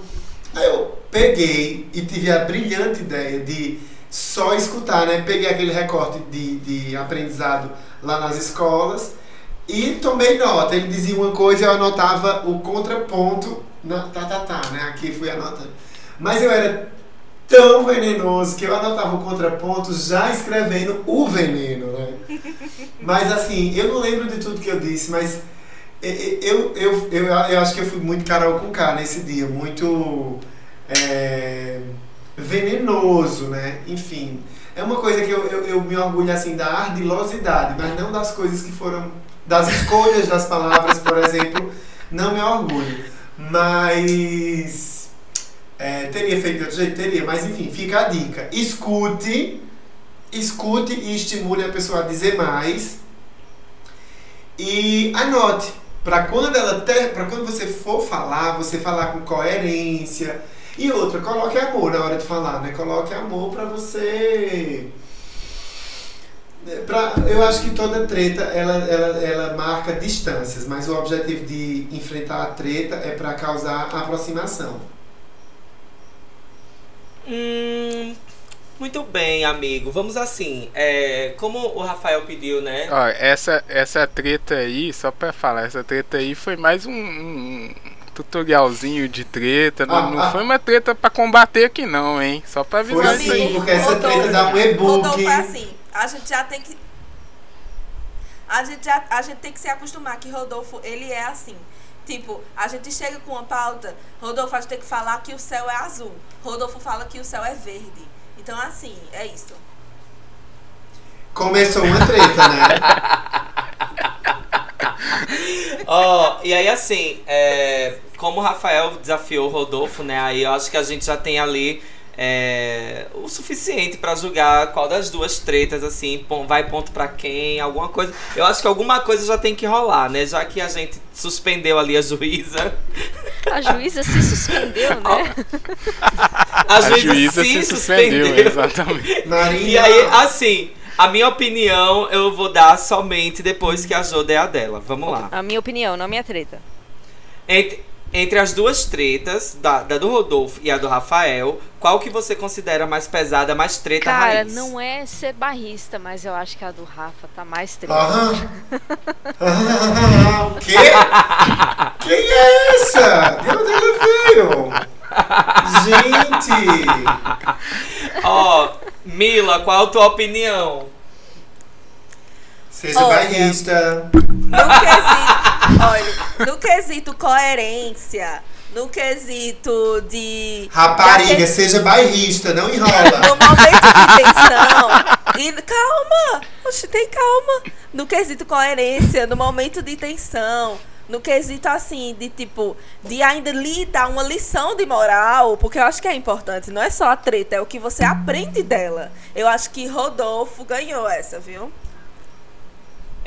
Aí eu peguei e tive a brilhante ideia de só escutar, né? Peguei aquele recorte de, de aprendizado lá nas escolas e tomei nota. Ele dizia uma coisa e eu anotava o contraponto. Na, tá, tá, tá, né? Aqui fui anotando. Mas eu era tão venenoso que eu anotava o contraponto já escrevendo o veneno, né? Mas assim, eu não lembro de tudo que eu disse, mas eu, eu, eu, eu acho que eu fui muito Carol com K nesse dia, muito é, venenoso, né? Enfim, é uma coisa que eu, eu, eu me orgulho assim da ardilosidade, mas não das coisas que foram, das escolhas das palavras, por exemplo, não me orgulho. Mas é, teria feito de outro jeito? Teria, mas enfim, fica a dica. Escute, escute e estimule a pessoa a dizer mais. E anote, para quando ela ter, para quando você for falar, você falar com coerência. E outra, coloque amor na hora de falar, né? Coloque amor para você Pra, eu acho que toda treta ela, ela, ela marca distâncias, mas o objetivo de enfrentar a treta é para causar aproximação. Hum, muito bem, amigo. Vamos assim. É, como o Rafael pediu, né? Ó, essa, essa treta aí, só pra falar, essa treta aí foi mais um, um tutorialzinho de treta. Não, ah, não ah. foi uma treta pra combater aqui, não, hein? Só pra avisar foi sim, aí. porque essa Rodolfo, treta dá um e-book. Rodolfo é assim. A gente já tem que. A gente, já, a gente tem que se acostumar que Rodolfo, ele é assim. Tipo, a gente chega com uma pauta, Rodolfo, a gente tem que falar que o céu é azul. Rodolfo fala que o céu é verde. Então, assim, é isso. Começou uma treta, né? Ó, oh, e aí assim, é, como o Rafael desafiou o Rodolfo, né? Aí eu acho que a gente já tem ali é, o suficiente pra julgar qual das duas tretas, assim, vai ponto pra quem, alguma coisa. Eu acho que alguma coisa já tem que rolar, né? Já que a gente suspendeu ali a juíza. A juíza se suspendeu, né? A juíza, se, suspendeu. exatamente. Marina. E aí, assim, a minha opinião eu vou dar somente depois que a Jo der a dela. Vamos lá. A minha opinião, não a minha treta. Entre, entre as duas tretas, da, da do Rodolfo e a do Rafael, qual que você considera mais pesada, mais treta Cara, raiz? não é ser barrista, mas eu acho que a do Rafa tá mais treta. Aham. Ah, o quê? Quem é essa? De onde ela veio? Gente! Ó, Mila, qual a tua opinião? Seja Olha. bairrista. No quesito, olha, no quesito coerência, no quesito de. Rapariga, daquele- seja bairrista, não enrola. No momento de tensão. E, calma! Oxe, tem calma. No quesito coerência, no momento de tensão. No quesito assim, de tipo, de ainda lhe dar uma lição de moral, porque eu acho que é importante, não é só a treta, é o que você aprende dela. Eu acho que Rodolfo ganhou essa, viu?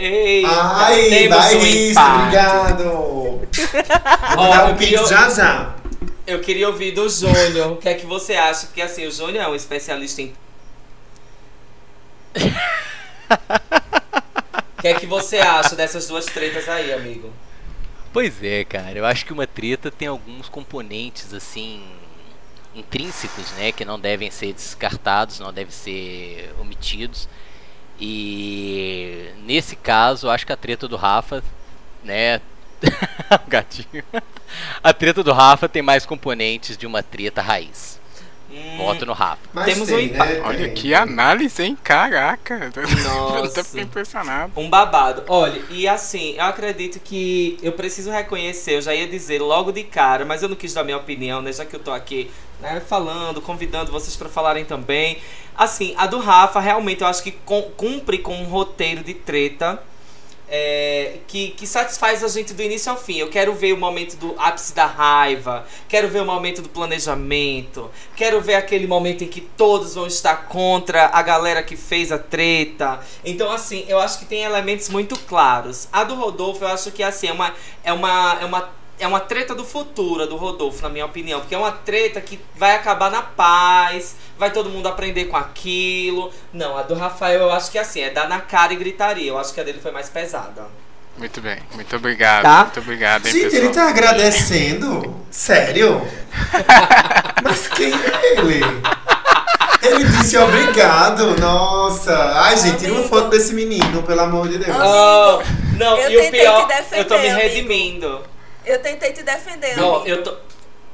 Ei, Ai, temos um empate. obrigado. Vou Ó, dar eu um queria- pix já já. Eu queria ouvir do Júnior. O que é que você acha? Porque assim, o Júnior é um especialista em. O que é que você acha dessas duas tretas aí, amigo? Pois é, cara. Eu acho que uma treta tem alguns componentes assim intrínsecos, né, que não devem ser descartados, não devem ser omitidos. E nesse caso, acho que a treta do Rafa, né, o gatinho. A treta do Rafa tem mais componentes de uma treta raiz. Voto no Rafa. Mas Temos um tem, empate. né? Olha Tem. que análise, hein? Caraca. Nossa. Eu tô impressionado. Um babado. Olha, e assim, eu acredito que eu preciso reconhecer, eu já ia dizer logo de cara, mas eu não quis dar minha opinião, né? Já que eu tô aqui né, falando, convidando vocês pra falarem também. Assim, a do Rafa, realmente, eu acho que cumpre com um roteiro de treta. É, que, que satisfaz a gente do início ao fim. Eu quero ver o momento do ápice da raiva, quero ver o momento do planejamento, quero ver aquele momento em que todos vão estar contra a galera que fez a treta. Então, assim, eu acho que tem elementos muito claros. A do Rodolfo, eu acho que assim, é uma, é uma, é uma é uma treta do futuro, do Rodolfo, na minha opinião. Porque é uma treta que vai acabar na paz, vai todo mundo aprender com aquilo. Não, a do Rafael eu acho que é assim, é dar na cara e gritaria. Eu acho que a dele foi mais pesada. Muito bem, muito obrigado. Tá? Muito obrigado, hein, Gente, pessoal. ele tá agradecendo? Sério? Mas quem é ele? Ele disse obrigado, nossa. Ai, gente, tira uma foto desse menino, pelo amor de Deus. Oh, não, Eu e o pior, te defender, eu tô me amigo. redimindo. Eu tentei te defender, Não, eu tô,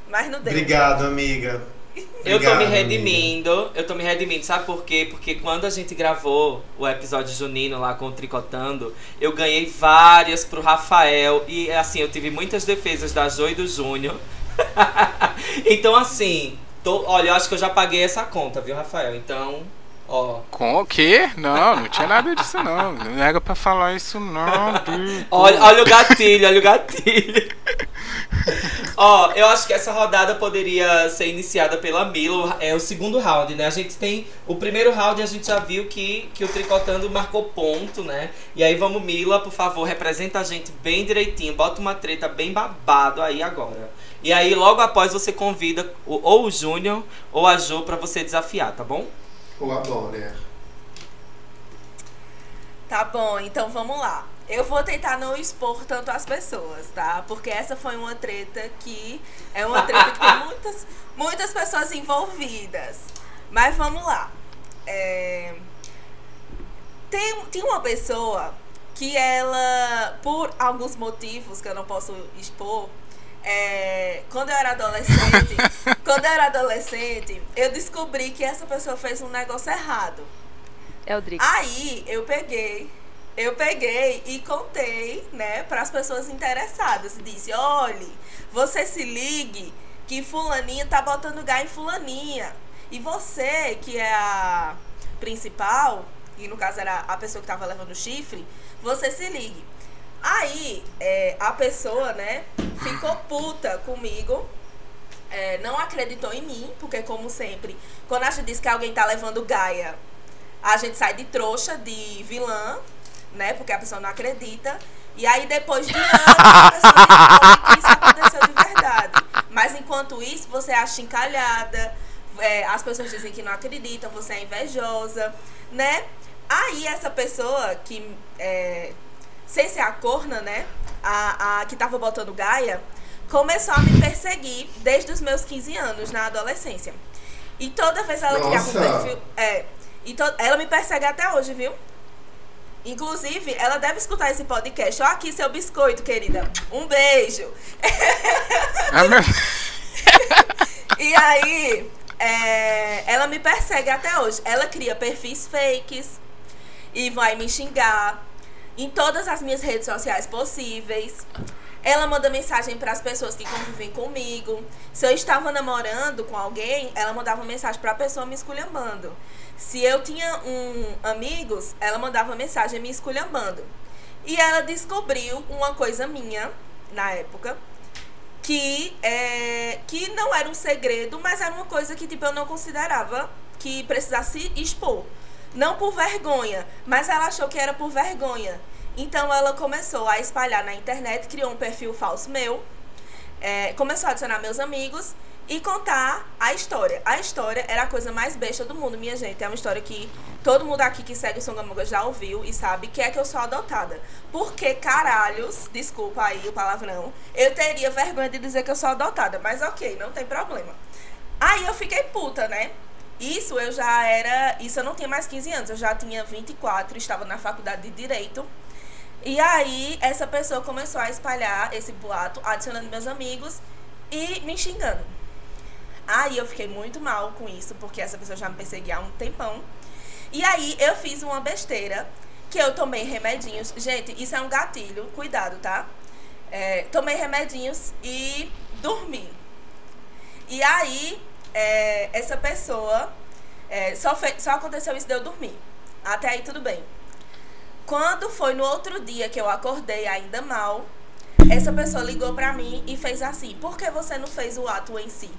mas não deu. Obrigado, amiga. eu tô Obrigado, me amiga. redimindo. Eu tô me redimindo. Sabe por quê? Porque quando a gente gravou o episódio junino lá com o Tricotando, eu ganhei várias pro Rafael. E assim, eu tive muitas defesas da Jo e do Júnior. então, assim, tô, olha, eu acho que eu já paguei essa conta, viu, Rafael? Então, ó. Com o quê? Não, não tinha nada disso não. Não era pra falar isso não. Bico. Olha, olha o gatilho, olha o gatilho. Ó, eu acho que essa rodada poderia ser iniciada pela Mila. É o segundo round, né? A gente tem. O primeiro round a gente já viu que, que o Tricotando marcou ponto, né? E aí vamos, Mila, por favor, representa a gente bem direitinho. Bota uma treta bem babado aí agora. E aí, logo após, você convida ou o Júnior ou a Jo pra você desafiar, tá bom? Ou a Bonner. Tá bom, então vamos lá. Eu vou tentar não expor tanto as pessoas, tá? Porque essa foi uma treta que é uma treta que tem muitas, muitas pessoas envolvidas. Mas vamos lá. É, Tem, tem uma pessoa que ela, por alguns motivos que eu não posso expor, é, quando eu era adolescente, quando eu era adolescente, eu descobri que essa pessoa fez um negócio errado. É o Drico. Aí eu peguei, eu peguei e contei, né, para as pessoas interessadas. Disse: olhe, você se ligue que fulaninha tá botando gás em fulaninha. E você, que é a principal, e no caso era a pessoa que tava levando o chifre, você se ligue. Aí é, a pessoa, né, ficou puta comigo é, não acreditou em mim, porque como sempre, quando a gente diz que alguém tá levando Gaia, a gente sai de trouxa, de vilã, né? Porque a pessoa não acredita. E aí depois de anos a pessoa que isso aconteceu de verdade. Mas enquanto isso, você acha encalhada, é, as pessoas dizem que não acreditam, você é invejosa, né? Aí essa pessoa que, é, sem ser a corna, né? A, a que tava botando Gaia, começou a me perseguir desde os meus 15 anos, na adolescência. E toda vez ela criava um Nossa. perfil. É. E to, ela me persegue até hoje, viu? Inclusive, ela deve escutar esse podcast. Ó, aqui seu biscoito, querida. Um beijo. Ah, E aí, é, ela me persegue até hoje. Ela cria perfis fakes e vai me xingar em todas as minhas redes sociais possíveis. Ela manda mensagem para as pessoas que convivem comigo. Se eu estava namorando com alguém, ela mandava mensagem para a pessoa me esculhambando. Se eu tinha um amigos, ela mandava mensagem me esculhambando. E ela descobriu uma coisa minha na época que é, que não era um segredo, mas era uma coisa que tipo eu não considerava que precisasse expor. Não por vergonha, mas ela achou que era por vergonha. Então ela começou a espalhar na internet, criou um perfil falso meu, é, começou a adicionar meus amigos e contar a história. A história era a coisa mais besta do mundo, minha gente. É uma história que todo mundo aqui que segue o Songamonga já ouviu e sabe que é que eu sou adotada. Porque caralhos, desculpa aí o palavrão, eu teria vergonha de dizer que eu sou adotada, mas ok, não tem problema. Aí eu fiquei puta, né? Isso eu já era. Isso eu não tinha mais 15 anos, eu já tinha 24, estava na faculdade de Direito. E aí essa pessoa começou a espalhar esse boato, adicionando meus amigos e me xingando. Aí eu fiquei muito mal com isso, porque essa pessoa já me perseguia há um tempão. E aí eu fiz uma besteira, que eu tomei remedinhos. Gente, isso é um gatilho, cuidado, tá? É, tomei remedinhos e dormi. E aí, é, essa pessoa. é, só, fe- só aconteceu isso de eu dormir. Até aí tudo bem. Quando foi no outro dia que eu acordei ainda mal, essa pessoa ligou pra mim e fez assim: Por que você não fez o ato em si?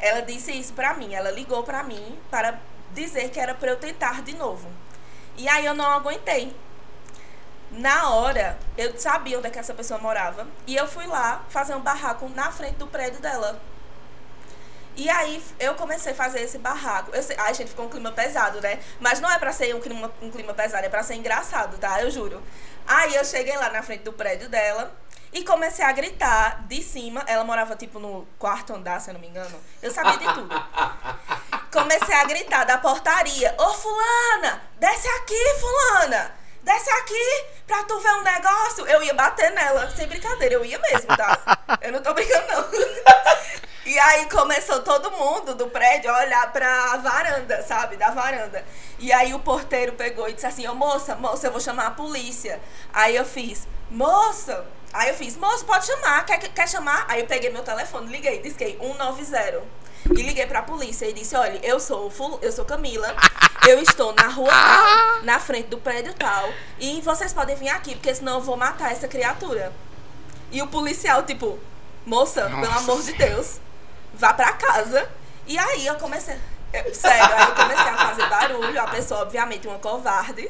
Ela disse isso pra mim. Ela ligou pra mim para dizer que era pra eu tentar de novo. E aí eu não aguentei. Na hora, eu sabia onde é que essa pessoa morava. E eu fui lá fazer um barraco na frente do prédio dela. E aí eu comecei a fazer esse barraco. Eu sei, ai, gente, ficou um clima pesado, né? Mas não é pra ser um clima, um clima pesado, é pra ser engraçado, tá? Eu juro. Aí eu cheguei lá na frente do prédio dela e comecei a gritar de cima. Ela morava, tipo, no quarto andar, se eu não me engano. Eu sabia de tudo. Comecei a gritar da portaria: Ô, Fulana, desce aqui, Fulana! Desce aqui pra tu ver um negócio. Eu ia bater nela, sem brincadeira, eu ia mesmo, tá? Eu não tô brincando, não. E aí começou todo mundo do prédio a olhar pra varanda, sabe? Da varanda. E aí o porteiro pegou e disse assim, ô moça, moça, eu vou chamar a polícia. Aí eu fiz, moça. Aí eu fiz, moça, pode chamar, quer, quer chamar? Aí eu peguei meu telefone, liguei, disquei 190. E liguei pra polícia e disse, olha, eu sou ful- eu sou Camila, eu estou na rua tal, na frente do prédio tal, e vocês podem vir aqui, porque senão eu vou matar essa criatura. E o policial, tipo, moça, pelo Nossa amor de Deus, vá pra casa. E aí eu comecei. eu- sério, aí eu comecei a fazer barulho. A pessoa, obviamente, uma covarde.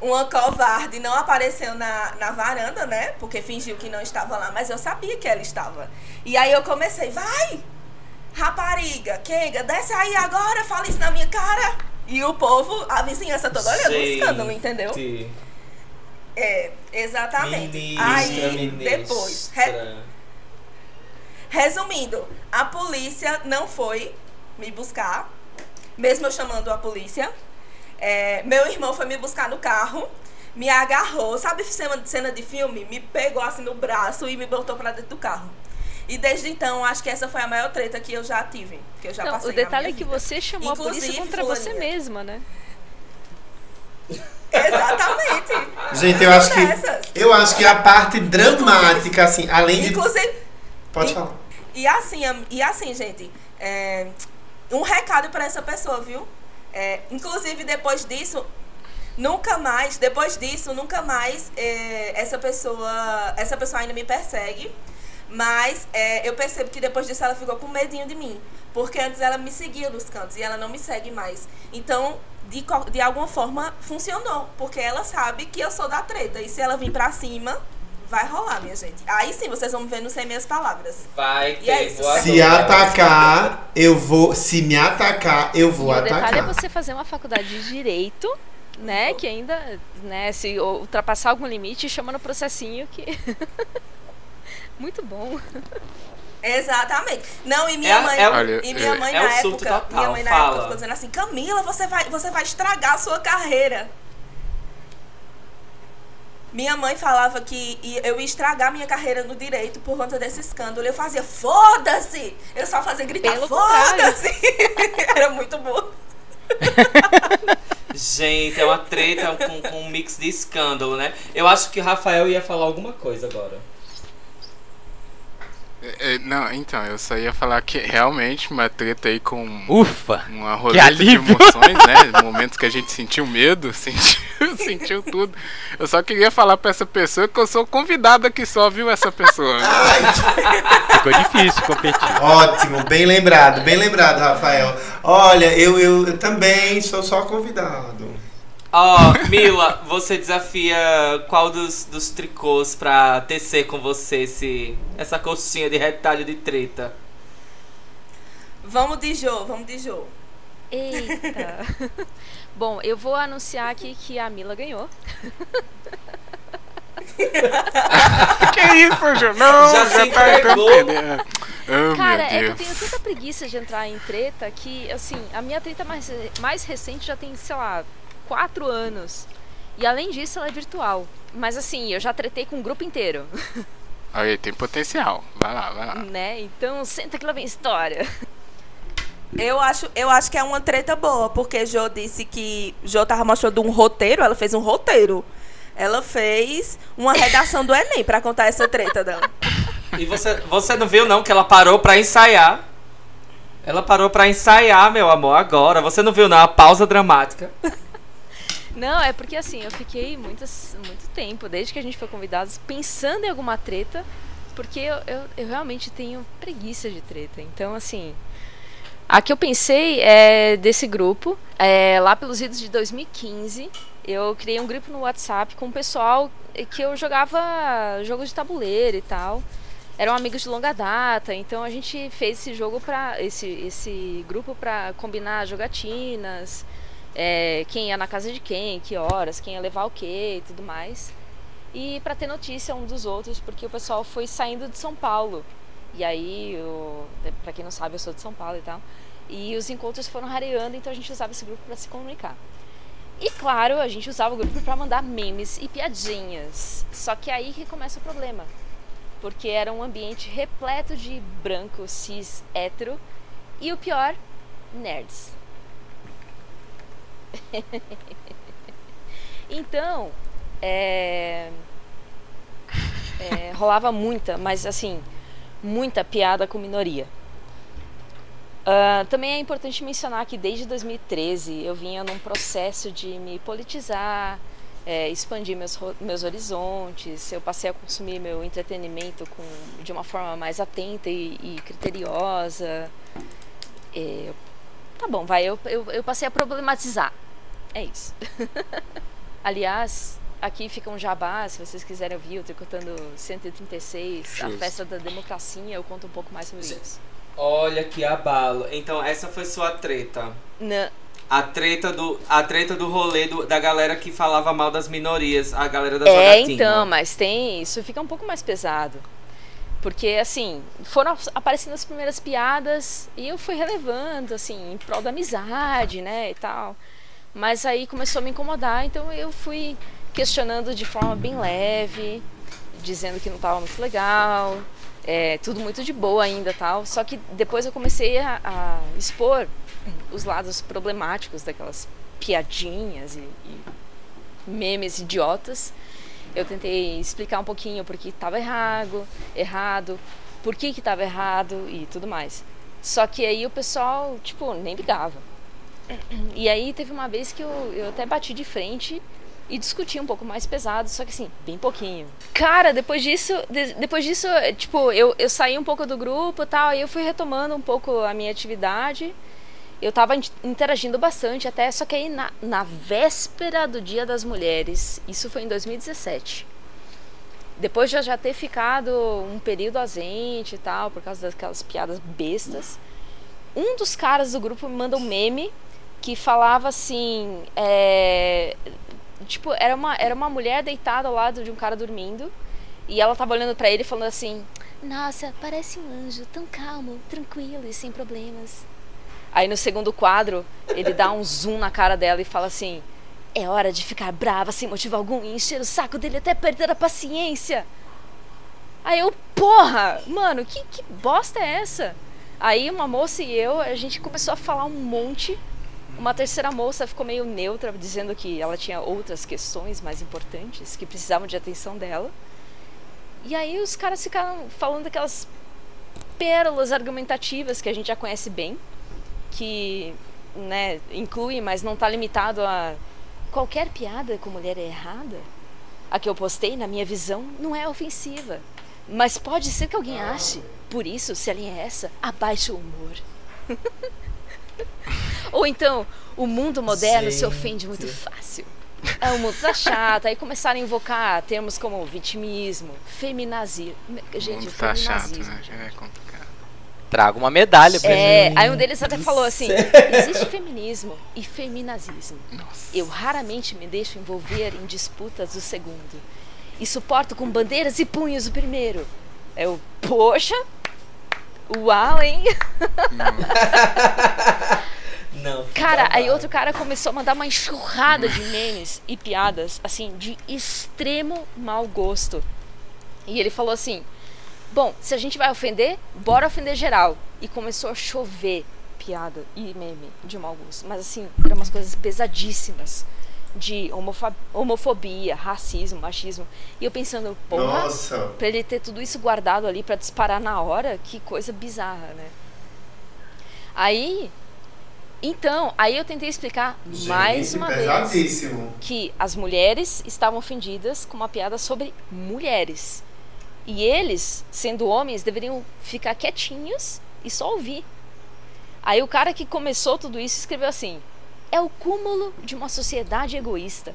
Uma covarde não apareceu na, na varanda, né? Porque fingiu que não estava lá, mas eu sabia que ela estava. E aí eu comecei, vai! Rapariga, Kenga, desce aí agora, fala isso na minha cara. E o povo, a vizinhança toda olhando o escândalo, entendeu? É, exatamente. Ministra, aí, ministra. depois, re- Resumindo, a polícia não foi me buscar, mesmo eu chamando a polícia. É, meu irmão foi me buscar no carro, me agarrou, sabe cena, cena de filme? Me pegou assim no braço e me botou pra dentro do carro. E desde então, acho que essa foi a maior treta que eu já tive, que eu já Não, passei o detalhe é que vida. você chamou a polícia Inclusive, contra você fulaninha. mesma, né? Exatamente. Gente, eu acho que eu acho que a parte dramática, assim, além de. Inclusive, Pode falar. E assim, e assim, gente, é, um recado pra essa pessoa, viu? É, inclusive, depois disso, nunca mais, depois disso, nunca mais é, essa pessoa, essa pessoa ainda me persegue. Mas é, eu percebo que depois disso ela ficou com medinho de mim. Porque antes ela me seguia nos cantos e ela não me segue mais. Então, de, de alguma forma, funcionou. Porque ela sabe que eu sou da treta. E se ela vir pra cima, vai rolar, minha gente. Aí sim, vocês vão me ver no Sem Minhas Palavras. Vai E é ter isso. Se atacar, eu vou. Se me atacar, eu vou e o detalhe é atacar. você fazer uma faculdade de direito, né? Que ainda, né, se ultrapassar algum limite, chama no processinho que. Muito bom. Exatamente. Não, e minha É mãe, é o- Olha, e minha é- mãe é na época, total, minha mãe na fala. época ficou dizendo assim: "Camila, você vai, você vai estragar a sua carreira". Minha mãe falava que eu ia estragar minha carreira no direito por conta desse escândalo. Eu fazia, foda-se! Eu só fazia gritar, foda-se! Era muito bom. Gente, é uma treta com, com um mix de escândalo, né? Eu acho que o Rafael ia falar alguma coisa agora. É, não, então, eu só ia falar que realmente uma treta aí com Ufa! uma roleta de emoções, né? Momentos que a gente sentiu medo, sentiu, sentiu tudo. Eu só queria falar pra essa pessoa que eu sou convidado aqui só, viu, essa pessoa. Ficou difícil competir. Ótimo, bem lembrado, bem lembrado, Rafael. Olha, eu, eu, eu também sou só convidado. Ó, Mila, você desafia qual dos, dos tricôs pra tecer com você esse, essa coxinha de retalho de treta? Vamos de Jô, vamos de Jô. Eita. Bom, eu vou anunciar aqui que a Mila ganhou. que isso, Ju? Não, Já já, se tá entendendo. Oh, Cara, é que eu tenho tanta preguiça de entrar em treta que, assim, a minha treta mais, mais recente já tem, sei lá, quatro anos. E além disso, ela é virtual. Mas assim, eu já tretei com o grupo inteiro, Aí, tem potencial. Vai lá, vai lá. né? Então, senta que lá vem história. Eu acho, eu acho que é uma treta boa, porque Jô disse que Jô tava mostrando um roteiro, ela fez um roteiro. Ela fez uma redação do Enem pra contar essa treta dela. E você, você não viu, não, que ela parou pra ensaiar? Ela parou pra ensaiar, meu amor, agora. Você não viu, não? A pausa dramática. Não, é porque assim, eu fiquei muitas, muito tempo, desde que a gente foi convidados, pensando em alguma treta, porque eu, eu, eu realmente tenho preguiça de treta. Então, assim. A que eu pensei é desse grupo, é, lá pelos idos de 2015, eu criei um grupo no WhatsApp com o pessoal que eu jogava jogos de tabuleiro e tal. Eram amigos de longa data, então a gente fez esse jogo para esse, esse grupo para combinar jogatinas, é, quem ia na casa de quem, que horas, quem ia levar o quê e tudo mais. E para ter notícia um dos outros, porque o pessoal foi saindo de São Paulo. E aí, o, pra quem não sabe, eu sou de São Paulo e tal. E os encontros foram rareando, então a gente usava esse grupo para se comunicar. E claro, a gente usava o grupo para mandar memes e piadinhas. Só que aí que começa o problema. Porque era um ambiente repleto de branco, cis, hétero. E o pior, nerds. então, é, é, rolava muita, mas assim, muita piada com minoria. Ah, também é importante mencionar que desde 2013 eu vinha num processo de me politizar, é, expandir meus, meus horizontes, eu passei a consumir meu entretenimento com, de uma forma mais atenta e, e criteriosa. É, tá bom, vai, eu, eu, eu passei a problematizar. É isso. Aliás, aqui fica um jabá, se vocês quiserem ouvir, eu tricotando 136, a Justo. festa da democracia, eu conto um pouco mais sobre isso. Olha que abalo. Então, essa foi sua treta. Não. A treta do, a treta do rolê do- da galera que falava mal das minorias, a galera da É, jogatina. então, mas tem. Isso fica um pouco mais pesado. Porque, assim, foram aparecendo as primeiras piadas e eu fui relevando, assim, em prol da amizade, né, e tal. Mas aí começou a me incomodar, então eu fui questionando de forma bem leve, dizendo que não estava muito legal, é, tudo muito de boa ainda tal. Só que depois eu comecei a, a expor os lados problemáticos daquelas piadinhas e, e memes idiotas. Eu tentei explicar um pouquinho porque estava errado, errado, por que estava errado e tudo mais. Só que aí o pessoal, tipo, nem ligava. E aí teve uma vez que eu, eu até bati de frente e discutir um pouco mais pesado, só que assim, bem pouquinho. Cara, depois disso, de- depois disso, tipo, eu, eu saí um pouco do grupo e tal, aí eu fui retomando um pouco a minha atividade. Eu tava in- interagindo bastante até, só que aí na, na véspera do Dia das Mulheres, isso foi em 2017. Depois de eu já ter ficado um período ausente e tal, por causa daquelas piadas bestas, um dos caras do grupo me manda um meme que falava assim, é, tipo, era uma, era uma mulher deitada ao lado de um cara dormindo e ela tava olhando pra ele falando assim: "Nossa, parece um anjo, tão calmo, tranquilo e sem problemas". Aí no segundo quadro, ele dá um zoom na cara dela e fala assim: "É hora de ficar brava sem motivo algum e encher o saco dele até perder a paciência". Aí eu, porra, mano, que, que bosta é essa? Aí uma moça e eu, a gente começou a falar um monte. Uma terceira moça ficou meio neutra, dizendo que ela tinha outras questões mais importantes que precisavam de atenção dela. E aí os caras ficaram falando aquelas pérolas argumentativas que a gente já conhece bem, que né, inclui, mas não está limitado a qualquer piada com mulher é errada. A que eu postei, na minha visão, não é ofensiva. Mas pode ser que alguém ache. Por isso, se a linha é essa, abaixe o humor. Ou então, o mundo moderno se ofende muito fácil. É, o mundo tá chato. Aí começaram a invocar termos como vitimismo, feminazismo. Gente, mundo tá chato, né? É complicado. Traga uma medalha pra É, ele. aí um deles até falou assim: existe feminismo e feminazismo. Eu raramente me deixo envolver em disputas do segundo. E suporto com bandeiras e punhos o primeiro. Eu, poxa, uau, hein? Não. Cara, aí outro cara começou a mandar uma enxurrada de memes e piadas, assim, de extremo mau gosto. E ele falou assim: Bom, se a gente vai ofender, bora ofender geral. E começou a chover piada e meme de mau gosto. Mas assim, eram umas coisas pesadíssimas. De homofobia, racismo, machismo. E eu pensando, porra, Nossa. pra ele ter tudo isso guardado ali pra disparar na hora, que coisa bizarra, né? Aí, então, aí eu tentei explicar mais Gente, uma vez que as mulheres estavam ofendidas com uma piada sobre mulheres. E eles, sendo homens, deveriam ficar quietinhos e só ouvir. Aí o cara que começou tudo isso escreveu assim: é o cúmulo de uma sociedade egoísta.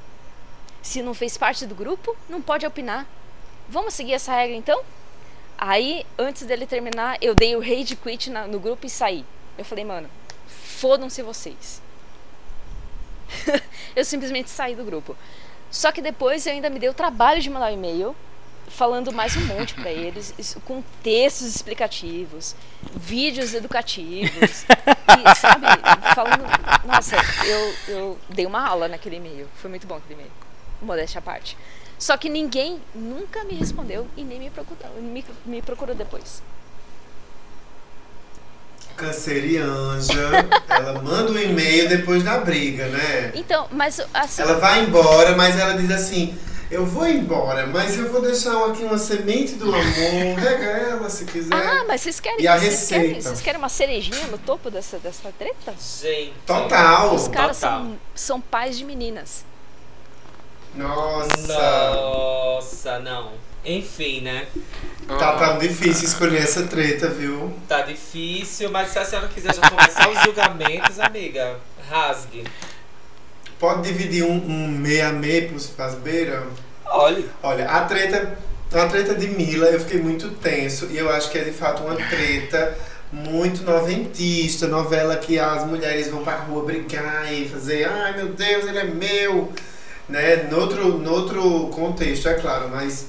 Se não fez parte do grupo, não pode opinar. Vamos seguir essa regra então? Aí, antes dele terminar, eu dei o rage quit na- no grupo e saí. Eu falei, mano, fodam-se vocês. eu simplesmente saí do grupo. Só que depois eu ainda me dei o trabalho de mandar um e-mail falando mais um monte pra eles, com textos explicativos, vídeos educativos, e, sabe, falando, nossa, eu, eu dei uma aula naquele e-mail, foi muito bom aquele e-mail, modéstia à parte. Só que ninguém nunca me respondeu e nem me procurou, me, me procurou depois. Cancerianja, ela manda um e-mail depois da briga, né? Então, mas assim. Ela vai embora, mas ela diz assim: Eu vou embora, mas eu vou deixar aqui uma semente do amor. Rega ela se quiser. Ah, mas vocês querem, E a vocês querem, receita? vocês querem uma cerejinha no topo dessa, dessa treta? Gente. Total. Os caras Total. são, são pais de meninas. Nossa. Nossa, não. Enfim, né? Tá, tá difícil escolher essa treta, viu? Tá difícil, mas se a senhora quiser já começar os julgamentos, amiga, rasgue. Pode dividir um, um meia meia pros beiras? Olha. Olha, a treta, a treta de Mila, eu fiquei muito tenso. E eu acho que é de fato uma treta muito noventista. Novela que as mulheres vão pra rua brigar e fazer, ai meu Deus, ele é meu. Né? Noutro, noutro contexto, é claro, mas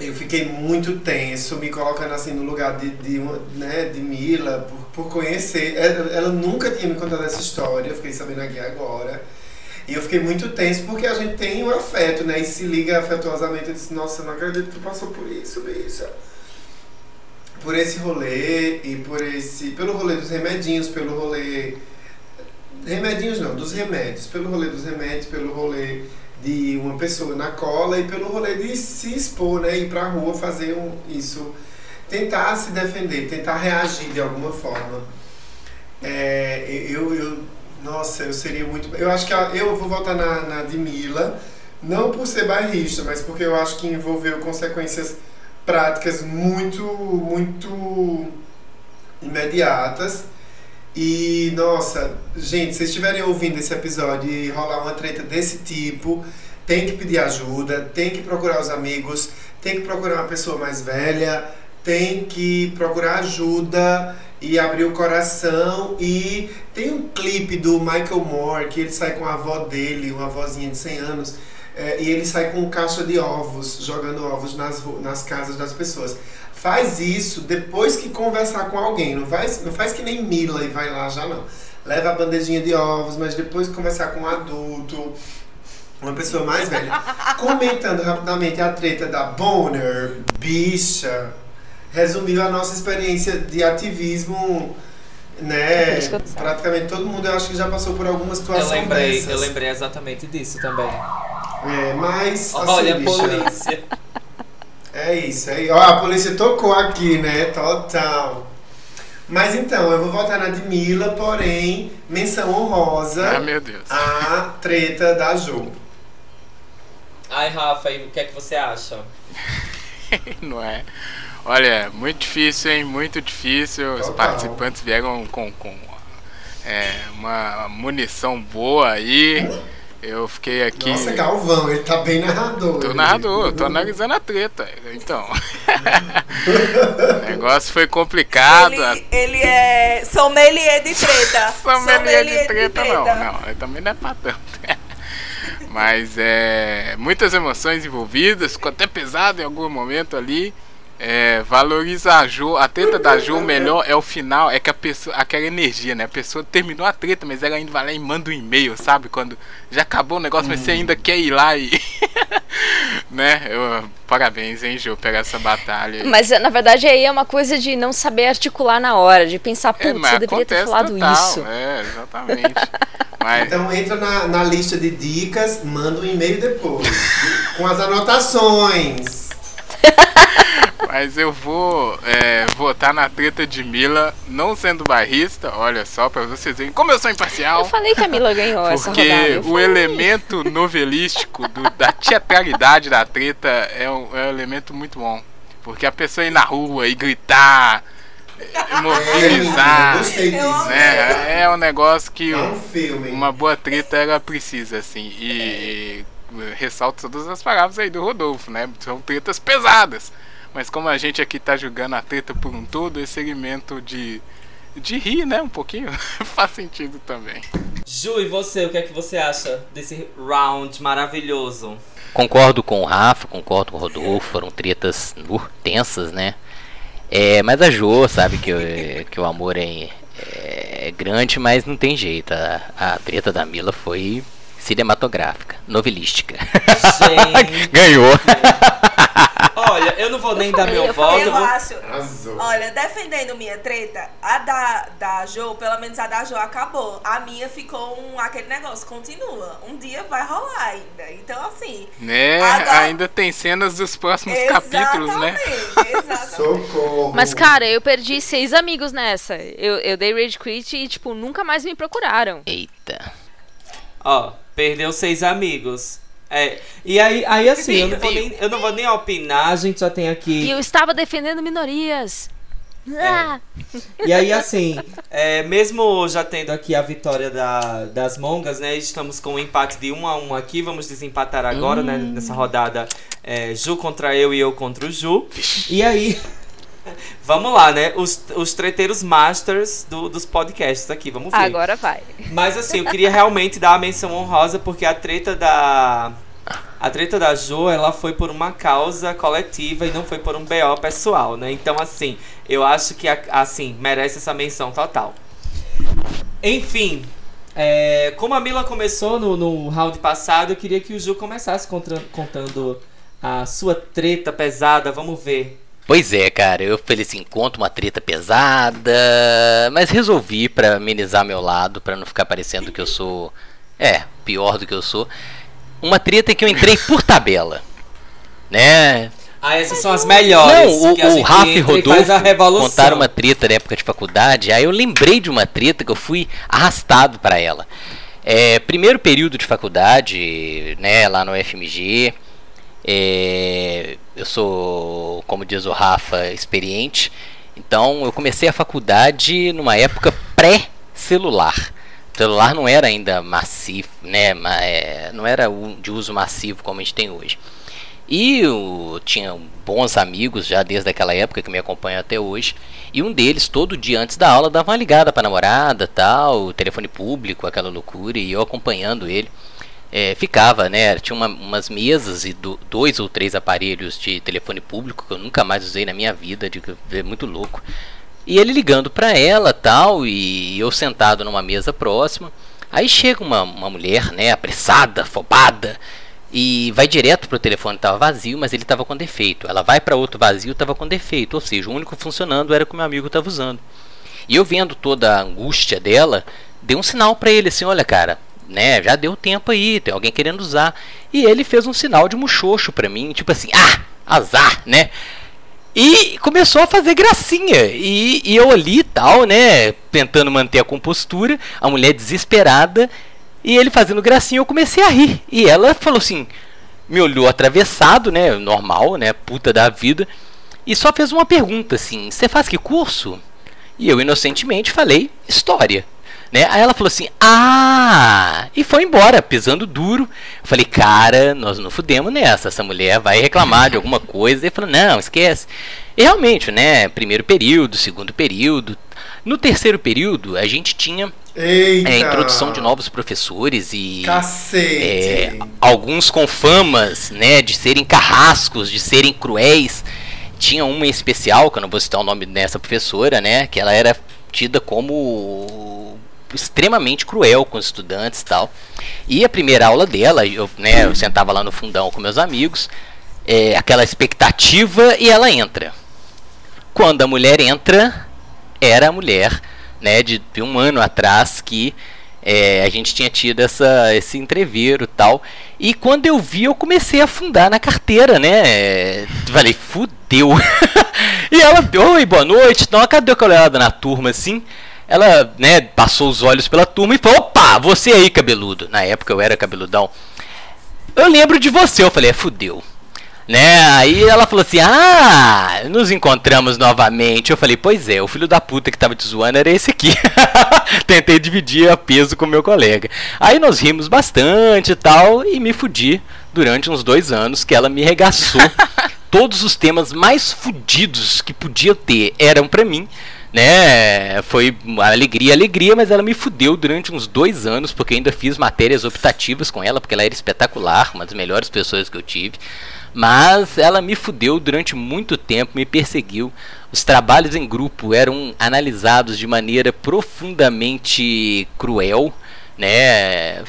eu fiquei muito tenso, me colocando assim no lugar de, de, né, de Mila, por, por conhecer. Ela, ela nunca tinha me contado essa história, eu fiquei sabendo aqui agora. E eu fiquei muito tenso porque a gente tem um afeto, né? E se liga afetuosamente. Eu disse, nossa, eu não acredito que tu passou por isso, bicha. Por esse rolê e por esse. pelo rolê dos remedinhos, pelo rolê. Remedinhos não, dos remédios. Pelo rolê dos remédios, pelo rolê de uma pessoa na cola e pelo rolê de se expor, né? Ir pra rua fazer um, isso. Tentar se defender, tentar reagir de alguma forma. É, eu, eu Nossa, eu seria muito. Eu acho que eu vou votar na, na de Mila, não por ser bairrista, mas porque eu acho que envolveu consequências práticas muito, muito imediatas. E, nossa, gente, se vocês estiverem ouvindo esse episódio e rolar uma treta desse tipo, tem que pedir ajuda, tem que procurar os amigos, tem que procurar uma pessoa mais velha, tem que procurar ajuda e abrir o coração. E tem um clipe do Michael Moore que ele sai com a avó dele, uma avózinha de 100 anos, é, e ele sai com caixa de ovos, jogando ovos nas, nas casas das pessoas. Faz isso depois que conversar com alguém. Não faz, não faz que nem Mila e vai lá já não. Leva a bandejinha de ovos, mas depois que conversar com um adulto, uma pessoa mais velha. Comentando rapidamente a treta da Bonner, bicha, resumiu a nossa experiência de ativismo, né? Praticamente todo mundo eu acho que já passou por alguma Eu situação lembrei, dessas. eu lembrei exatamente disso também. É, mas assim, Olha, bicha, polícia. É isso aí. Ó, a polícia tocou aqui, né? Total. Mas então, eu vou votar na de Mila, porém, menção honrosa Ah, meu Deus. a treta da Jo. Ai, Rafa, e o que é que você acha? Não é? Olha, muito difícil, hein? Muito difícil. Os participantes vieram com, com é, uma munição boa aí. Eu fiquei aqui. Nossa, Galvão, ele tá bem narrador. Tô ele. narrador, eu tô analisando a treta. Então. o negócio foi complicado. Ele, ele é sommelier de treta. Sommelier de treta, não, não. Eu também não é pra tanto. Mas é. Muitas emoções envolvidas, ficou até pesado em algum momento ali. É, valoriza a Jo, a treta da Jo, o melhor é o final, é que a pessoa, aquela energia, né? A pessoa terminou a treta, mas ela ainda vai lá e manda um e-mail, sabe? Quando já acabou o negócio, mas você ainda quer ir lá e. né? Eu, parabéns, hein, Jo, pela essa batalha. aí. Mas na verdade aí é uma coisa de não saber articular na hora, de pensar, É, putz, mas eu deveria ter falado total, isso. É, exatamente. Mas, Então entra na, na lista de dicas, manda um e-mail depois. com as anotações. Mas eu vou é, votar na treta de Mila, não sendo barrista, olha só, pra vocês verem como eu sou imparcial. Eu falei que a Mila ganhou essa Porque o falei. elemento novelístico do- da teatralidade da treta é um, é um elemento muito bom. Porque a pessoa ir na rua e gritar, é, mobilizar, É, né, é um negócio que É um filme. uma boa treta ela precisa, assim. E, e ressalto todas as palavras aí do Rodolfo, né? São tretas pesadas. Mas como a gente aqui tá julgando a treta por um todo, esse elemento de, de rir, né? Um pouquinho, faz sentido também. Ju, e você, o que é que você acha desse round maravilhoso? Concordo com o Rafa, concordo com o Rodolfo, foram tretas uh, tensas, né? É, mas a Jo sabe que, o- que o amor é, é grande, mas não tem jeito. A, a treta da Mila foi cinematográfica, novelística. Gente. Ganhou. Olha, eu não vou nem dar meu Eu, voto. eu eu vou-. Olha, defendendo minha treta, a da, da Jo, pelo menos a da Jo acabou. A minha ficou um, aquele negócio, continua. Um dia vai rolar ainda. Então, assim. Né? Agora- Ainda tem cenas dos próximos capítulos, né? Exatamente, exatamente. Socorro. Mas, cara, eu perdi seis amigos nessa. Eu, eu dei rage quit e, tipo, nunca mais me procuraram. Eita. Ó, perdeu seis amigos. É, e aí, aí assim, eu não, vou nem, eu não vou nem opinar, a gente já tem aqui. E eu estava defendendo minorias. Ah. E aí, assim, é, mesmo já tendo aqui a vitória da- das mongas, né? Estamos com um empate de um a um aqui. Vamos desempatar agora, né? Nessa rodada é, Ju contra eu e eu contra o Ju. E aí. Vamos lá, né? Os, os treteiros masters do- dos podcasts aqui, vamos ver. Agora vai. Mas assim, eu queria realmente dar a menção honrosa porque a treta da. A treta da Jo, ela foi por uma causa coletiva e não foi por um BO pessoal, né? Então, assim, eu acho que, assim, merece essa menção total. Enfim, é, como a Mila começou no, no round passado, eu queria que o Ju começasse contra- contando a sua treta pesada. Vamos ver. Pois é, cara, eu falei assim, conto uma treta pesada, mas resolvi pra amenizar meu lado, pra não ficar parecendo que eu sou, é, pior do que eu sou. Uma treta que eu entrei por tabela, né? Ah, essas são as melhores. Não, o, o Rafa e Rodolfo contaram uma treta na época de faculdade, aí eu lembrei de uma treta que eu fui arrastado para ela. É, primeiro período de faculdade, né, lá no FMG, é, eu sou, como diz o Rafa, experiente, então eu comecei a faculdade numa época pré-celular. O celular não era ainda massivo, né, é, não era de uso massivo como a gente tem hoje. E eu tinha bons amigos já desde aquela época que me acompanham até hoje. E um deles, todo dia antes da aula, dava uma ligada pra namorada, tal, telefone público, aquela loucura, e eu acompanhando ele. É, ficava, né? Tinha uma- umas mesas e do- dois ou três aparelhos de telefone público que eu nunca mais usei na minha vida, de, é muito louco. E ele ligando pra ela, tal, e eu sentado numa mesa próxima. Aí chega uma, uma mulher, né, apressada, afobada, e vai direto pro telefone, tava vazio, mas ele tava com defeito. Ela vai para outro vazio, tava com defeito, ou seja, o único funcionando era o que meu amigo tava usando. E eu vendo toda a angústia dela, dei um sinal para ele assim, olha, cara, né, já deu tempo aí, tem alguém querendo usar. E ele fez um sinal de muxoxo para mim, tipo assim, ah, azar, né? E começou a fazer gracinha. E, e eu ali tal, né? Tentando manter a compostura. A mulher desesperada. E ele fazendo gracinha, eu comecei a rir. E ela falou assim: me olhou atravessado, né? Normal, né? Puta da vida. E só fez uma pergunta assim: Você faz que curso? E eu inocentemente falei: História. Né? Aí ela falou assim: Ah! E foi embora, pisando duro. Eu falei: Cara, nós não fudemos nessa. Essa mulher vai reclamar de alguma coisa. Ele falou: Não, esquece. E realmente, né? Primeiro período, segundo período. No terceiro período, a gente tinha Eita! é, introdução de novos professores e é, alguns com famas, né, de serem carrascos, de serem cruéis. Tinha uma em especial, que eu não vou citar o nome dessa professora, né, que ela era tida como extremamente cruel com os estudantes e tal. E a primeira aula dela, eu, né, eu sentava lá no fundão com meus amigos, é, aquela expectativa e ela entra. Quando a mulher entra, era a mulher, né, de, de um ano atrás que é, a gente tinha tido essa, esse entreveiro tal. E quando eu vi, eu comecei a afundar na carteira, né? Falei, fudeu. e ela, oi, boa noite. Então, cadê aquela olhada na turma assim? Ela, né, passou os olhos pela turma e falou: opa, você aí, cabeludo. Na época eu era cabeludão. Eu lembro de você. Eu falei, é, fudeu. Né? Aí ela falou assim: Ah, nos encontramos novamente. Eu falei: Pois é, o filho da puta que tava te zoando era esse aqui. Tentei dividir a peso com meu colega. Aí nós rimos bastante e tal, e me fudi durante uns dois anos que ela me regaçou. Todos os temas mais fudidos que podia ter eram pra mim. Né, foi alegria, alegria, mas ela me fudeu durante uns dois anos, porque ainda fiz matérias optativas com ela, porque ela era espetacular, uma das melhores pessoas que eu tive. Mas ela me fudeu durante muito tempo, me perseguiu. Os trabalhos em grupo eram analisados de maneira profundamente cruel, né?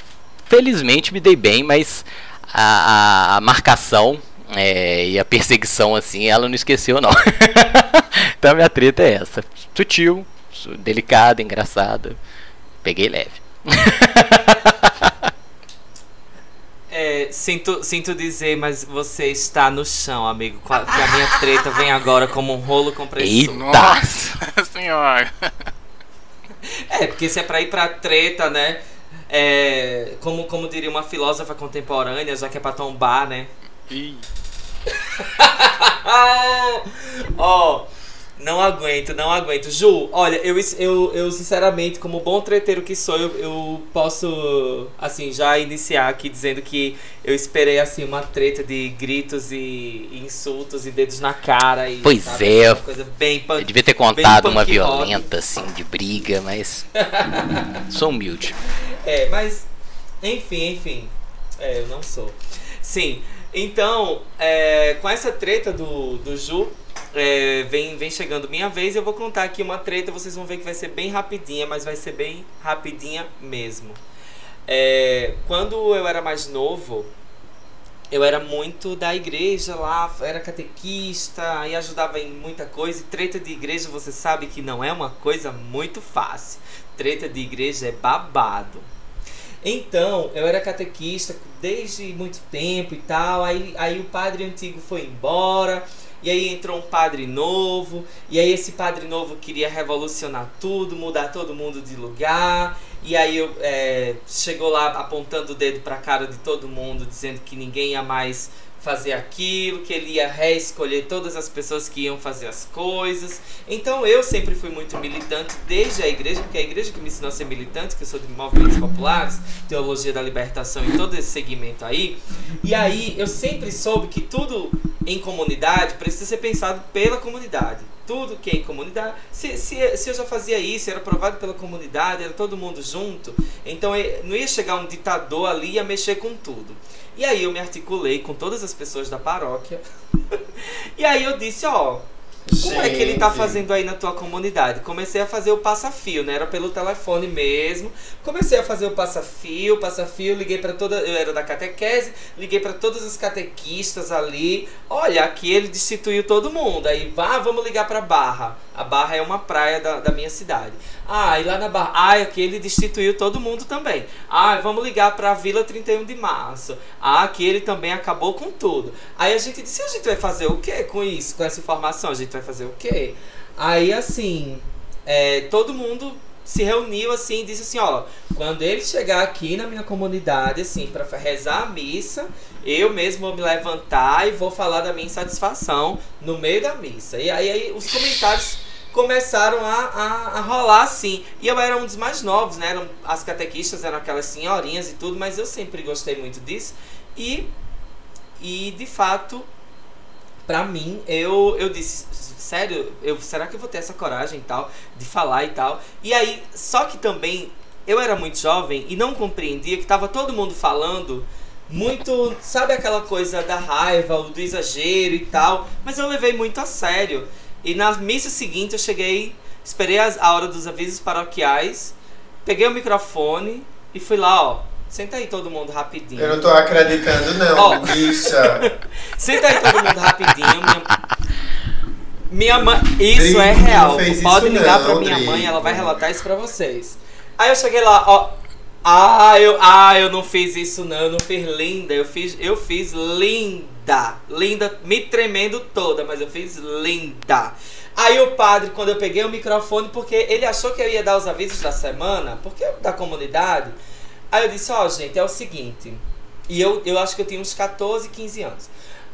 Felizmente me dei bem, mas a, a, a marcação é, e a perseguição, assim, ela não esqueceu, não. então a minha treta é essa: sutil, su- delicada, engraçada. Peguei leve. É, sinto, sinto dizer, mas você está no chão, amigo. Que a minha treta vem agora como um rolo compressor. Eita! Nossa senhora. É, porque se é pra ir pra treta, né? É, como, como diria uma filósofa contemporânea, já que é pra tombar, né? Ih, Ó, não aguento, não aguento. Ju, olha, eu, eu, eu sinceramente, como bom treteiro que sou, eu, eu posso, assim, já iniciar aqui dizendo que eu esperei, assim, uma treta de gritos e, e insultos e dedos na cara. E, Pois sabe, é. Coisa bem punk, Eu devia ter contado uma punk rock. violenta, assim, de briga, mas. Sou humilde. É, mas. Enfim, enfim. É, eu não sou. Sim. Então, é, com essa treta do, do Ju, é, vem, vem chegando minha vez. Eu vou contar aqui uma treta. Vocês vão ver que vai ser bem rapidinha, mas vai ser bem rapidinha mesmo. É, quando eu era mais novo, eu era muito da igreja lá, era catequista e ajudava em muita coisa. E treta de igreja, você sabe que não é uma coisa muito fácil. Treta de igreja é babado. Então, eu era catequista desde muito tempo e tal. Aí, aí o padre antigo foi embora. E aí entrou um padre novo. E aí esse padre novo queria revolucionar tudo, mudar todo mundo de lugar. E aí eu, é, chegou lá apontando o dedo pra cara de todo mundo, dizendo que ninguém ia mais fazer aquilo, que ele ia reescolher todas as pessoas que iam fazer as coisas. Então eu sempre fui muito militante desde a igreja, porque é a igreja que me ensinou a ser militante, que eu sou de movimentos populares, teologia da libertação e todo esse segmento aí. E aí eu sempre soube que tudo em comunidade precisa ser pensado pela comunidade. Tudo que é em comunidade. Se, se, se eu já fazia isso, era aprovado pela comunidade, era todo mundo junto, então eh, não ia chegar um ditador ali e ia mexer com tudo. E aí eu me articulei com todas as pessoas da paróquia. e aí eu disse, ó, como é que ele tá Gente. fazendo aí na tua comunidade? Comecei a fazer o passa-fio, né? Era pelo telefone mesmo. Comecei a fazer o passa-fio, passa-fio, liguei para toda, eu era da catequese, liguei para todas as catequistas ali. Olha, aqui ele destituiu todo mundo. Aí, vá, vamos ligar para Barra. A Barra é uma praia da, da minha cidade. Ah, e lá na Barra, ah, aqui ele destituiu todo mundo também. Ah, vamos ligar para Vila 31 de Março. Ah, aqui ele também acabou com tudo. Aí a gente disse, a gente vai fazer o que com isso, com essa informação? A gente vai fazer o quê? Aí assim, é, todo mundo se reuniu assim e disse assim, ó, quando ele chegar aqui na minha comunidade, assim, para rezar a missa, eu mesmo vou me levantar e vou falar da minha insatisfação no meio da missa. E aí, aí os comentários começaram a, a, a rolar assim. E eu era um dos mais novos, né? Eram, as catequistas eram aquelas senhorinhas e tudo, mas eu sempre gostei muito disso. E, e de fato, pra mim, eu, eu disse, sério, eu, será que eu vou ter essa coragem e tal, de falar e tal? E aí, só que também, eu era muito jovem e não compreendia que tava todo mundo falando muito, sabe aquela coisa da raiva, do exagero e tal, mas eu levei muito a sério. E na missa seguinte eu cheguei, esperei as- a hora dos avisos paroquiais, peguei o microfone e fui lá, ó. Senta aí todo mundo rapidinho. Eu não tô acreditando, não, Ó. bicha. Senta aí todo mundo rapidinho. Minha, minha mãe. Isso Dri, é real. Tu pode ligar não, pra minha Dri. mãe, ela vai relatar isso pra vocês. Aí eu cheguei lá, ó. Ah, eu, ah, eu não fiz isso não, eu não fiz linda, eu fiz, eu fiz linda, linda, me tremendo toda, mas eu fiz linda. Aí o padre, quando eu peguei o microfone, porque ele achou que eu ia dar os avisos da semana, porque da comunidade, aí eu disse, ó gente, é o seguinte, e eu, eu acho que eu tinha uns 14, 15 anos.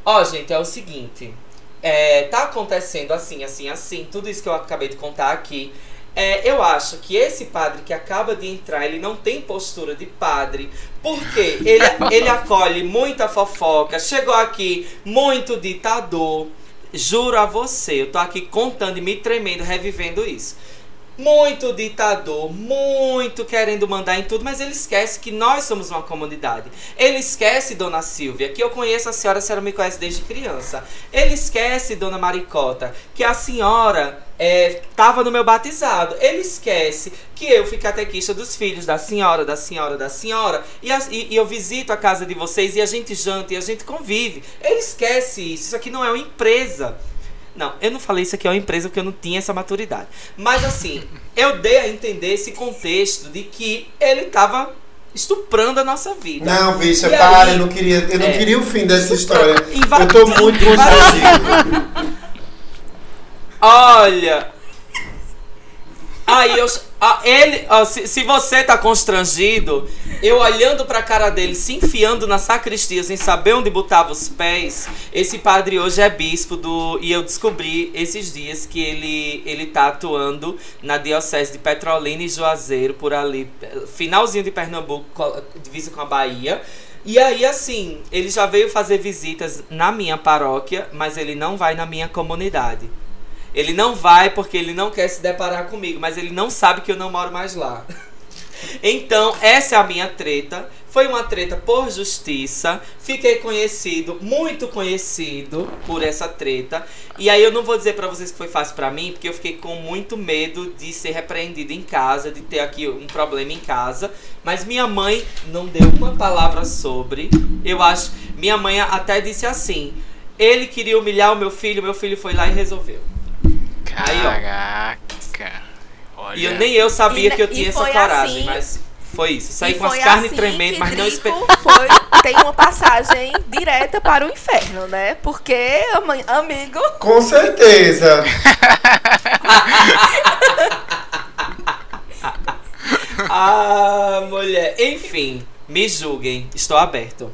Ó, gente, é o seguinte. É, tá acontecendo assim, assim, assim, tudo isso que eu acabei de contar aqui. É, eu acho que esse padre que acaba de entrar, ele não tem postura de padre, porque ele, ele acolhe muita fofoca, chegou aqui muito ditador. Juro a você, eu tô aqui contando e me tremendo, revivendo isso. Muito ditador, muito querendo mandar em tudo, mas ele esquece que nós somos uma comunidade. Ele esquece Dona Silvia, que eu conheço a senhora, a senhora me conhece desde criança. Ele esquece Dona Maricota, que a senhora estava no meu batizado. Ele esquece que eu fui catequista dos filhos da senhora, da senhora, da senhora. E, as- e- e eu visito a casa de vocês e a gente janta e a gente convive. Ele esquece isso. Isso aqui não é uma empresa. Não, eu não falei isso aqui é uma empresa porque eu não tinha essa maturidade. Mas assim, eu dei a entender esse contexto de que ele tava estuprando a nossa vida. Não, bicha, E para, aí- eu não queria, eu não É. queria o fim dessa história. Eu tô muito constrangido. Olha. Aí eu. ele. se, se você tá constrangido, eu olhando pra cara dele, se enfiando na sacristia sem saber onde botava os pés. Esse padre hoje é bispo do. E eu descobri esses dias que ele, ele tá atuando na diocese de Petrolina e Juazeiro, por ali, finalzinho de Pernambuco, co- divisa com a Bahia. E aí, assim, ele já veio fazer visitas na minha paróquia, mas ele não vai na minha comunidade. Ele não vai porque ele não quer se deparar comigo, mas ele não sabe que eu não moro mais lá. Então, essa é a minha treta. Foi uma treta por justiça. Fiquei conhecido, muito conhecido por essa treta. E aí eu não vou dizer pra vocês que foi fácil pra mim, porque eu fiquei com muito medo de ser repreendido em casa, de ter aqui um problema em casa. Mas minha mãe não deu uma palavra sobre. Eu acho, minha mãe até disse assim: ele queria humilhar o meu filho, meu filho foi lá e resolveu. Aí, ó. Caraca. Olha. E eu, nem eu sabia E- que eu tinha essa foi coragem, assim- mas Foi isso. Saí com as carnes assim tremendo, mas não Drico esperei. foi, tem uma passagem direta para o inferno, né? Porque, amigo, Com certeza. Ah, mulher. Enfim, me julguem. Estou aberto.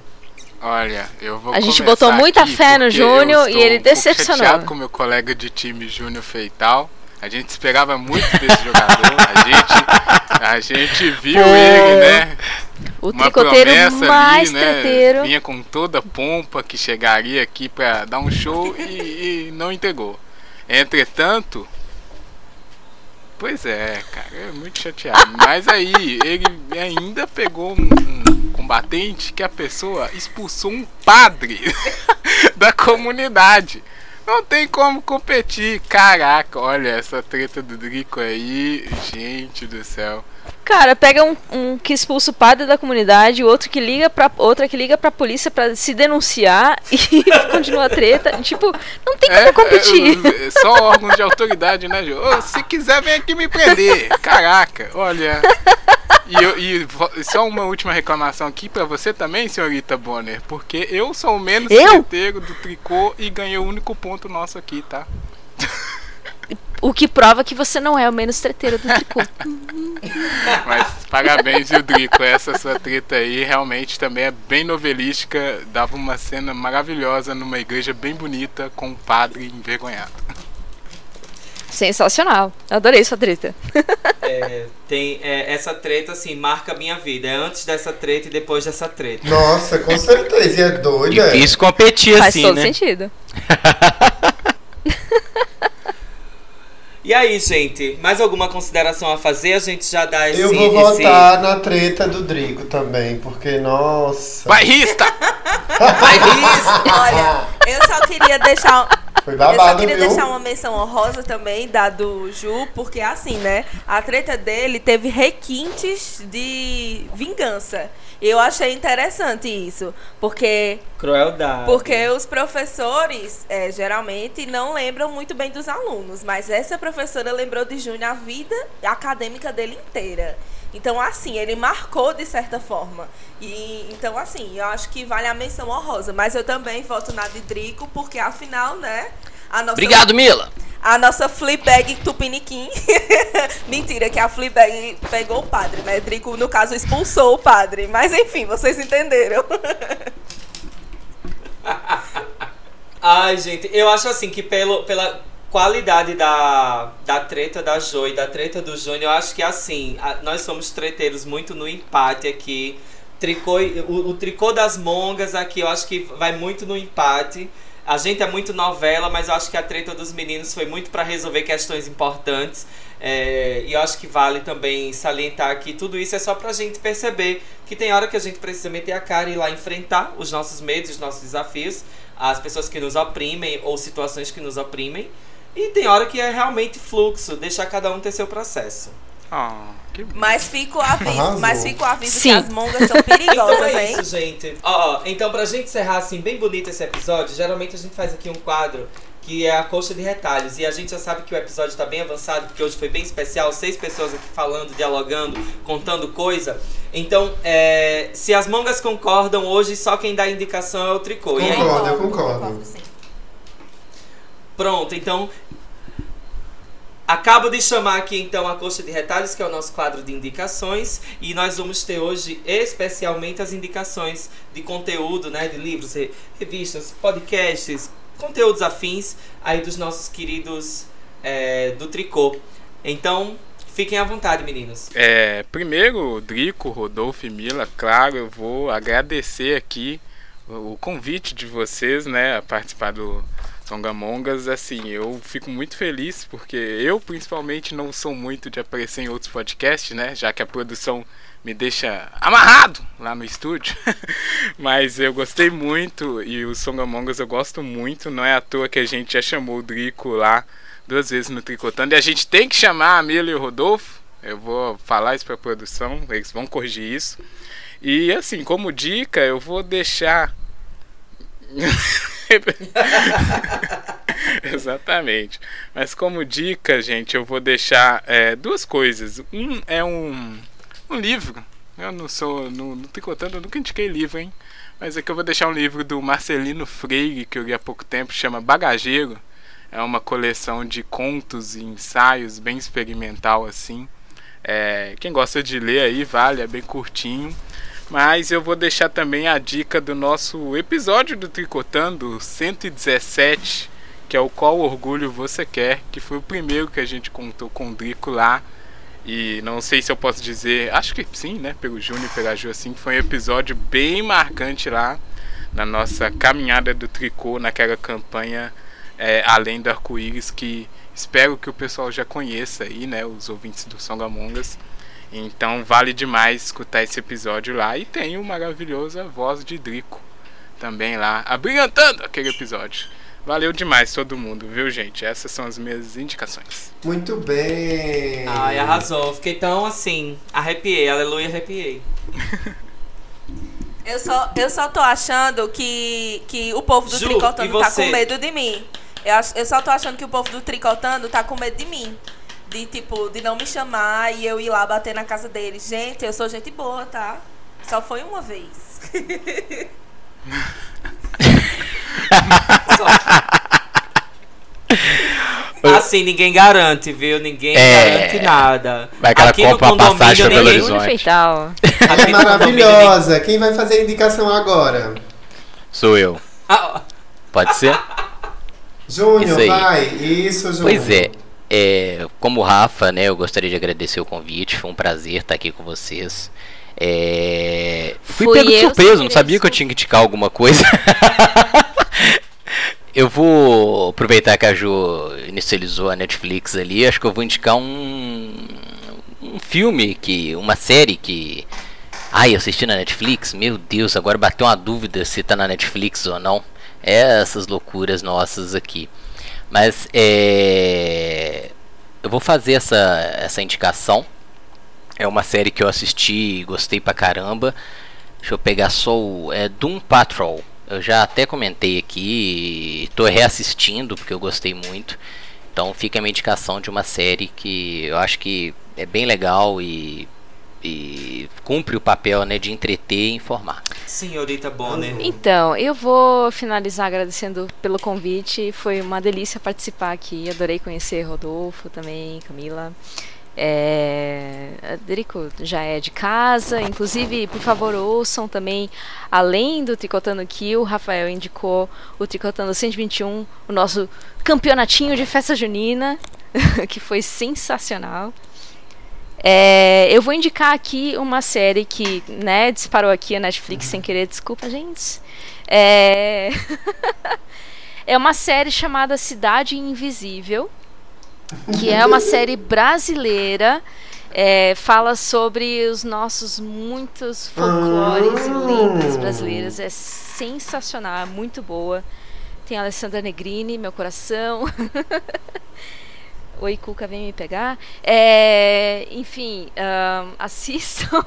Olha, eu vou A gente botou muita fé no Júnior e ele um decepcionou. chateado com meu colega de time Júnior Feital. A gente esperava muito desse jogador. A gente, a gente viu Pô, ele, né? o Uma tricoteiro mais ali, né? treteiro. Vinha com toda pompa que chegaria aqui pra dar um show e, e não entregou. Entretanto, pois é, cara, é muito chateado. Mas aí ele ainda pegou um, um combatente que a pessoa expulsou um padre da comunidade. Não tem como competir. Caraca, olha essa treta do Drico aí, gente do céu. Cara, pega um, um que expulsa o padre da comunidade, outro que liga pra outra que liga pra polícia pra se denunciar e continua a treta. Tipo, não tem como competir. é, é, só órgãos de autoridade, né, Jô? Ô, se quiser, vem aqui me prender. Caraca, olha. E, eu- e só uma última reclamação aqui pra você também, senhorita Bonner, porque eu sou o menos Eu? treteiro do tricô e ganhei o único ponto nosso aqui, tá? O que prova que você não é o menos treteiro do tricô. Mas parabéns, viu, Drico? Essa sua treta aí realmente também é bem novelística. Dava uma cena maravilhosa numa igreja bem bonita com um padre envergonhado. Sensacional. Adorei sua treta. É, tem, é, essa treta, assim, marca a minha vida. É antes dessa treta e depois dessa treta. Nossa, com certeza. E é doida. Difícil competir Faz assim, todo né? sentido. E aí, gente, mais alguma consideração a fazer? A gente já dá esse. Eu vou esse- votar na treta do Drico também, porque, nossa. Bairrista! olha, eu só queria deixar. Foi Eu só babado, queria viu? deixar uma menção honrosa também da do Ju, porque assim, né? A treta dele teve requintes de vingança. Eu achei interessante isso, porque Crueldade. porque os professores é, geralmente não lembram muito bem dos alunos, mas essa professora lembrou de Júnior a vida acadêmica dele inteira. Então, assim, ele marcou de certa forma. E então, assim, eu acho que vale a menção honrosa. Mas eu também voto na de Drico, porque afinal, né? A nossa, Obrigado, Mila. A nossa Fleabag Tupiniquim. Mentira, que a Fleabag pegou o padre, né? Drico, no caso, expulsou o padre. Mas enfim, vocês entenderam. Ai, gente, eu acho assim que pelo, pela qualidade da, da treta da Jo e da treta do Júnior, eu acho que assim, a- nós somos treteiros muito no empate aqui. Tricô, o, o tricô das mongas aqui, eu acho que vai muito no empate. A gente é muito novela, mas eu acho que a treta dos meninos foi muito para resolver questões importantes. É, e eu acho que vale também salientar que tudo isso é só pra gente perceber que tem hora que a gente precisa meter a cara e ir lá enfrentar os nossos medos, os nossos desafios, as pessoas que nos oprimem ou situações que nos oprimem. E tem hora que é realmente fluxo, deixar cada um ter seu processo. Ah, que Mas fica o aviso, Arrasou. mas fica o aviso Sim. que as mongas são perigosas, então é hein? isso, gente. Ó, então pra gente encerrar assim, bem bonito esse episódio, geralmente a gente faz aqui um quadro que é a coxa de retalhos. E a gente já sabe que o episódio tá bem avançado, porque hoje foi bem especial, seis pessoas aqui falando, dialogando, contando coisa. Então, é, se as mongas concordam, hoje só quem dá indicação é o tricô. E aí? Concordo, eu concordo. Pronto, então. Acabo de chamar aqui então a coxa de retalhos, que é o nosso quadro de indicações, e nós vamos ter hoje especialmente as indicações de conteúdo, né, de livros, re- revistas, podcasts, conteúdos afins aí dos nossos queridos é, do tricô. Então, fiquem à vontade, meninos. É, primeiro, Drico, Rodolfo e Mila, claro, eu vou agradecer aqui o convite de vocês, né, a participar do Songamongas. Assim, eu fico muito feliz porque eu, principalmente, não sou muito de aparecer em outros podcasts, né, já que a produção me deixa amarrado lá no estúdio. Mas eu gostei muito e o Songamongas eu gosto muito. Não é à toa que a gente já chamou o Drico lá duas vezes no Tricotando. E a gente tem que chamar a Mila e o Rodolfo. Eu vou falar isso para a produção, eles vão corrigir isso. E assim, como dica, eu vou deixar. Exatamente. Mas como dica, gente, eu vou deixar é, duas coisas. Um é um, um livro Eu não sou. No, no Tricotando eu nunca indiquei livro, hein? Mas aqui eu vou deixar um livro do Marcelino Freire, que eu li há pouco tempo, chama Bagageiro. É uma coleção de contos e ensaios, bem experimental assim. É, quem gosta de ler aí, vale, é bem curtinho. Mas eu vou deixar também a dica do nosso episódio do Tricotando 117, que é o Qual Orgulho Você Quer, que foi o primeiro que a gente contou com o Drico lá. E não sei se eu posso dizer, acho que sim, né? Pelo Júnior e pela Ju, assim, foi um episódio bem marcante lá na nossa caminhada do tricô, naquela campanha é, Além do Arco-Íris, que espero que o pessoal já conheça aí, né? Os ouvintes do Songamongas. Então vale demais escutar esse episódio lá. E tem o maravilhosa voz de Drico também lá, abrilhantando aquele episódio. Valeu demais todo mundo, viu, gente? Essas são as minhas indicações. Muito bem. Ai, arrasou. Fiquei tão assim, arrepiei, aleluia, arrepiei. Eu só, eu só tô achando que, que o povo do Ju, Tricotando tá com medo de mim. Eu, eu só tô achando que o povo do Tricotando tá com medo de mim. De, tipo, de não me chamar e eu ir lá bater na casa deles. Gente, eu sou gente boa, tá? Só foi uma vez. Assim, ninguém garante, viu? Ninguém É. garante nada. Vai aquela Aqui compra uma condomínio, passagem pra Belo ninguém- Horizonte. Feital. Ela é maravilhosa. Quem vai fazer a indicação agora? Sou eu. Ah, Pode ser? Júnior, Isso aí. vai. Isso, Júnior. Pois é, é, como o Rafa, né, eu gostaria de agradecer o convite, foi um prazer estar aqui com vocês. É, fui Fui pego de surpresa, não sabia que eu tinha que indicar alguma coisa. eu vou aproveitar que a Ju inicializou a Netflix ali, acho que eu vou indicar um, um filme, que uma série que... Ai, eu assisti na Netflix? Meu Deus, agora bateu uma dúvida se tá na Netflix ou não. É essas loucuras nossas aqui. Mas é, eu vou fazer essa, essa indicação. É uma série que eu assisti e gostei pra caramba. Deixa eu pegar só o. É Doom Patrol. Eu já até comentei aqui. Tô reassistindo porque eu gostei muito. Então fica a minha indicação de uma série que eu acho que é bem legal e, e cumpre o papel né, de entreter e informar. Senhorita Bonner. Então, eu vou finalizar agradecendo pelo convite. Foi uma delícia participar aqui. Adorei conhecer Rodolfo também, Camila. É, Derico já é de casa, inclusive, por favor, ouçam também, além do Tricotando aqui, o Rafael indicou o Tricotando 121, o nosso campeonatinho de festa junina, que foi sensacional. É, eu vou indicar aqui uma série que, né, disparou aqui a Netflix sem querer, desculpa, gente. É, é uma série chamada Cidade Invisível, que é uma série brasileira. é, fala sobre os nossos muitos folclores e lendas brasileiras. É sensacional, é muito boa. Tem a Alessandra Negrini, meu coração. Oi, Cuca, vem me pegar. É, enfim, ahn, assistam.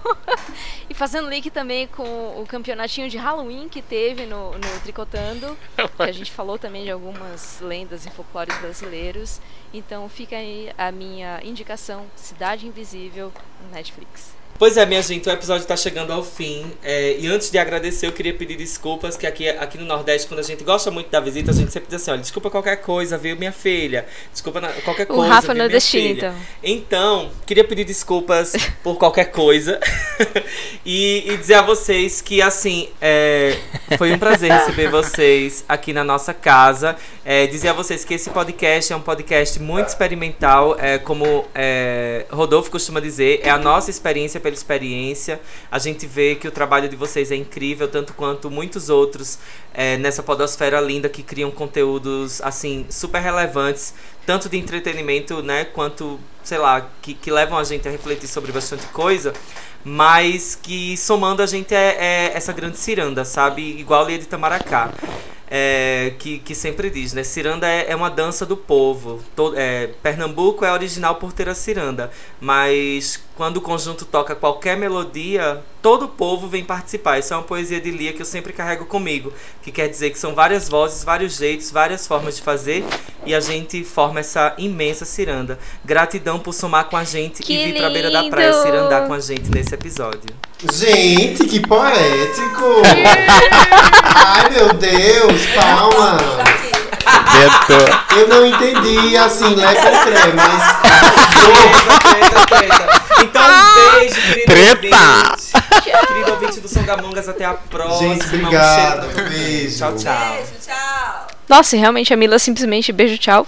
e fazendo link também com o campeonatinho de Halloween que teve no, no Tricotando. que a gente falou também de algumas lendas e folclores brasileiros. Então fica aí a minha indicação: Cidade Invisível no Netflix. Pois é, minha gente, o episódio tá chegando ao fim. É, e antes de agradecer, eu queria pedir desculpas, que aqui, aqui no Nordeste, quando a gente gosta muito da visita, a gente sempre diz assim, olha, desculpa qualquer coisa, viu, minha filha? Desculpa na- qualquer O coisa, Rafa viu, nordestino, então. Então, queria pedir desculpas por qualquer coisa. e, e dizer a vocês que, assim, é, foi um prazer receber vocês aqui na nossa casa. É, dizer a vocês que esse podcast é um podcast muito experimental. É, como é, Rodolfo costuma dizer, é a nossa experiência pela experiência. A gente vê que o trabalho de vocês é incrível, tanto quanto muitos outros é, nessa podosfera linda que criam conteúdos, assim, super relevantes tanto de entretenimento, né, quanto, sei lá, que, que levam a gente a refletir sobre bastante coisa, mas que somando a gente é, é essa grande ciranda, sabe? Igual Lia de Tamaracá. É, que, que sempre diz, né? Ciranda é, é uma dança do povo. To- é, Pernambuco é original por ter a ciranda, mas quando o conjunto toca qualquer melodia, todo o povo vem participar. Isso é uma poesia de Lia que eu sempre carrego comigo, que quer dizer que são várias vozes, vários jeitos, várias formas de fazer e a gente forma essa imensa ciranda. Gratidão por somar com a gente Que e vir pra beira da lindo! praia se andar com a gente nesse episódio. Gente, que poético! Ai, meu Deus, palmas! Eu não entendi, assim, com creme, mas... Treta, treta. Então, um beijo, querido Treta! ouvinte. Querido ouvinte do Songamongas, até a próxima. Gente, Um obrigado, cheiro. beijo. Tchau, tchau. Beijo, tchau. Nossa, realmente a Mila simplesmente beijo, tchau.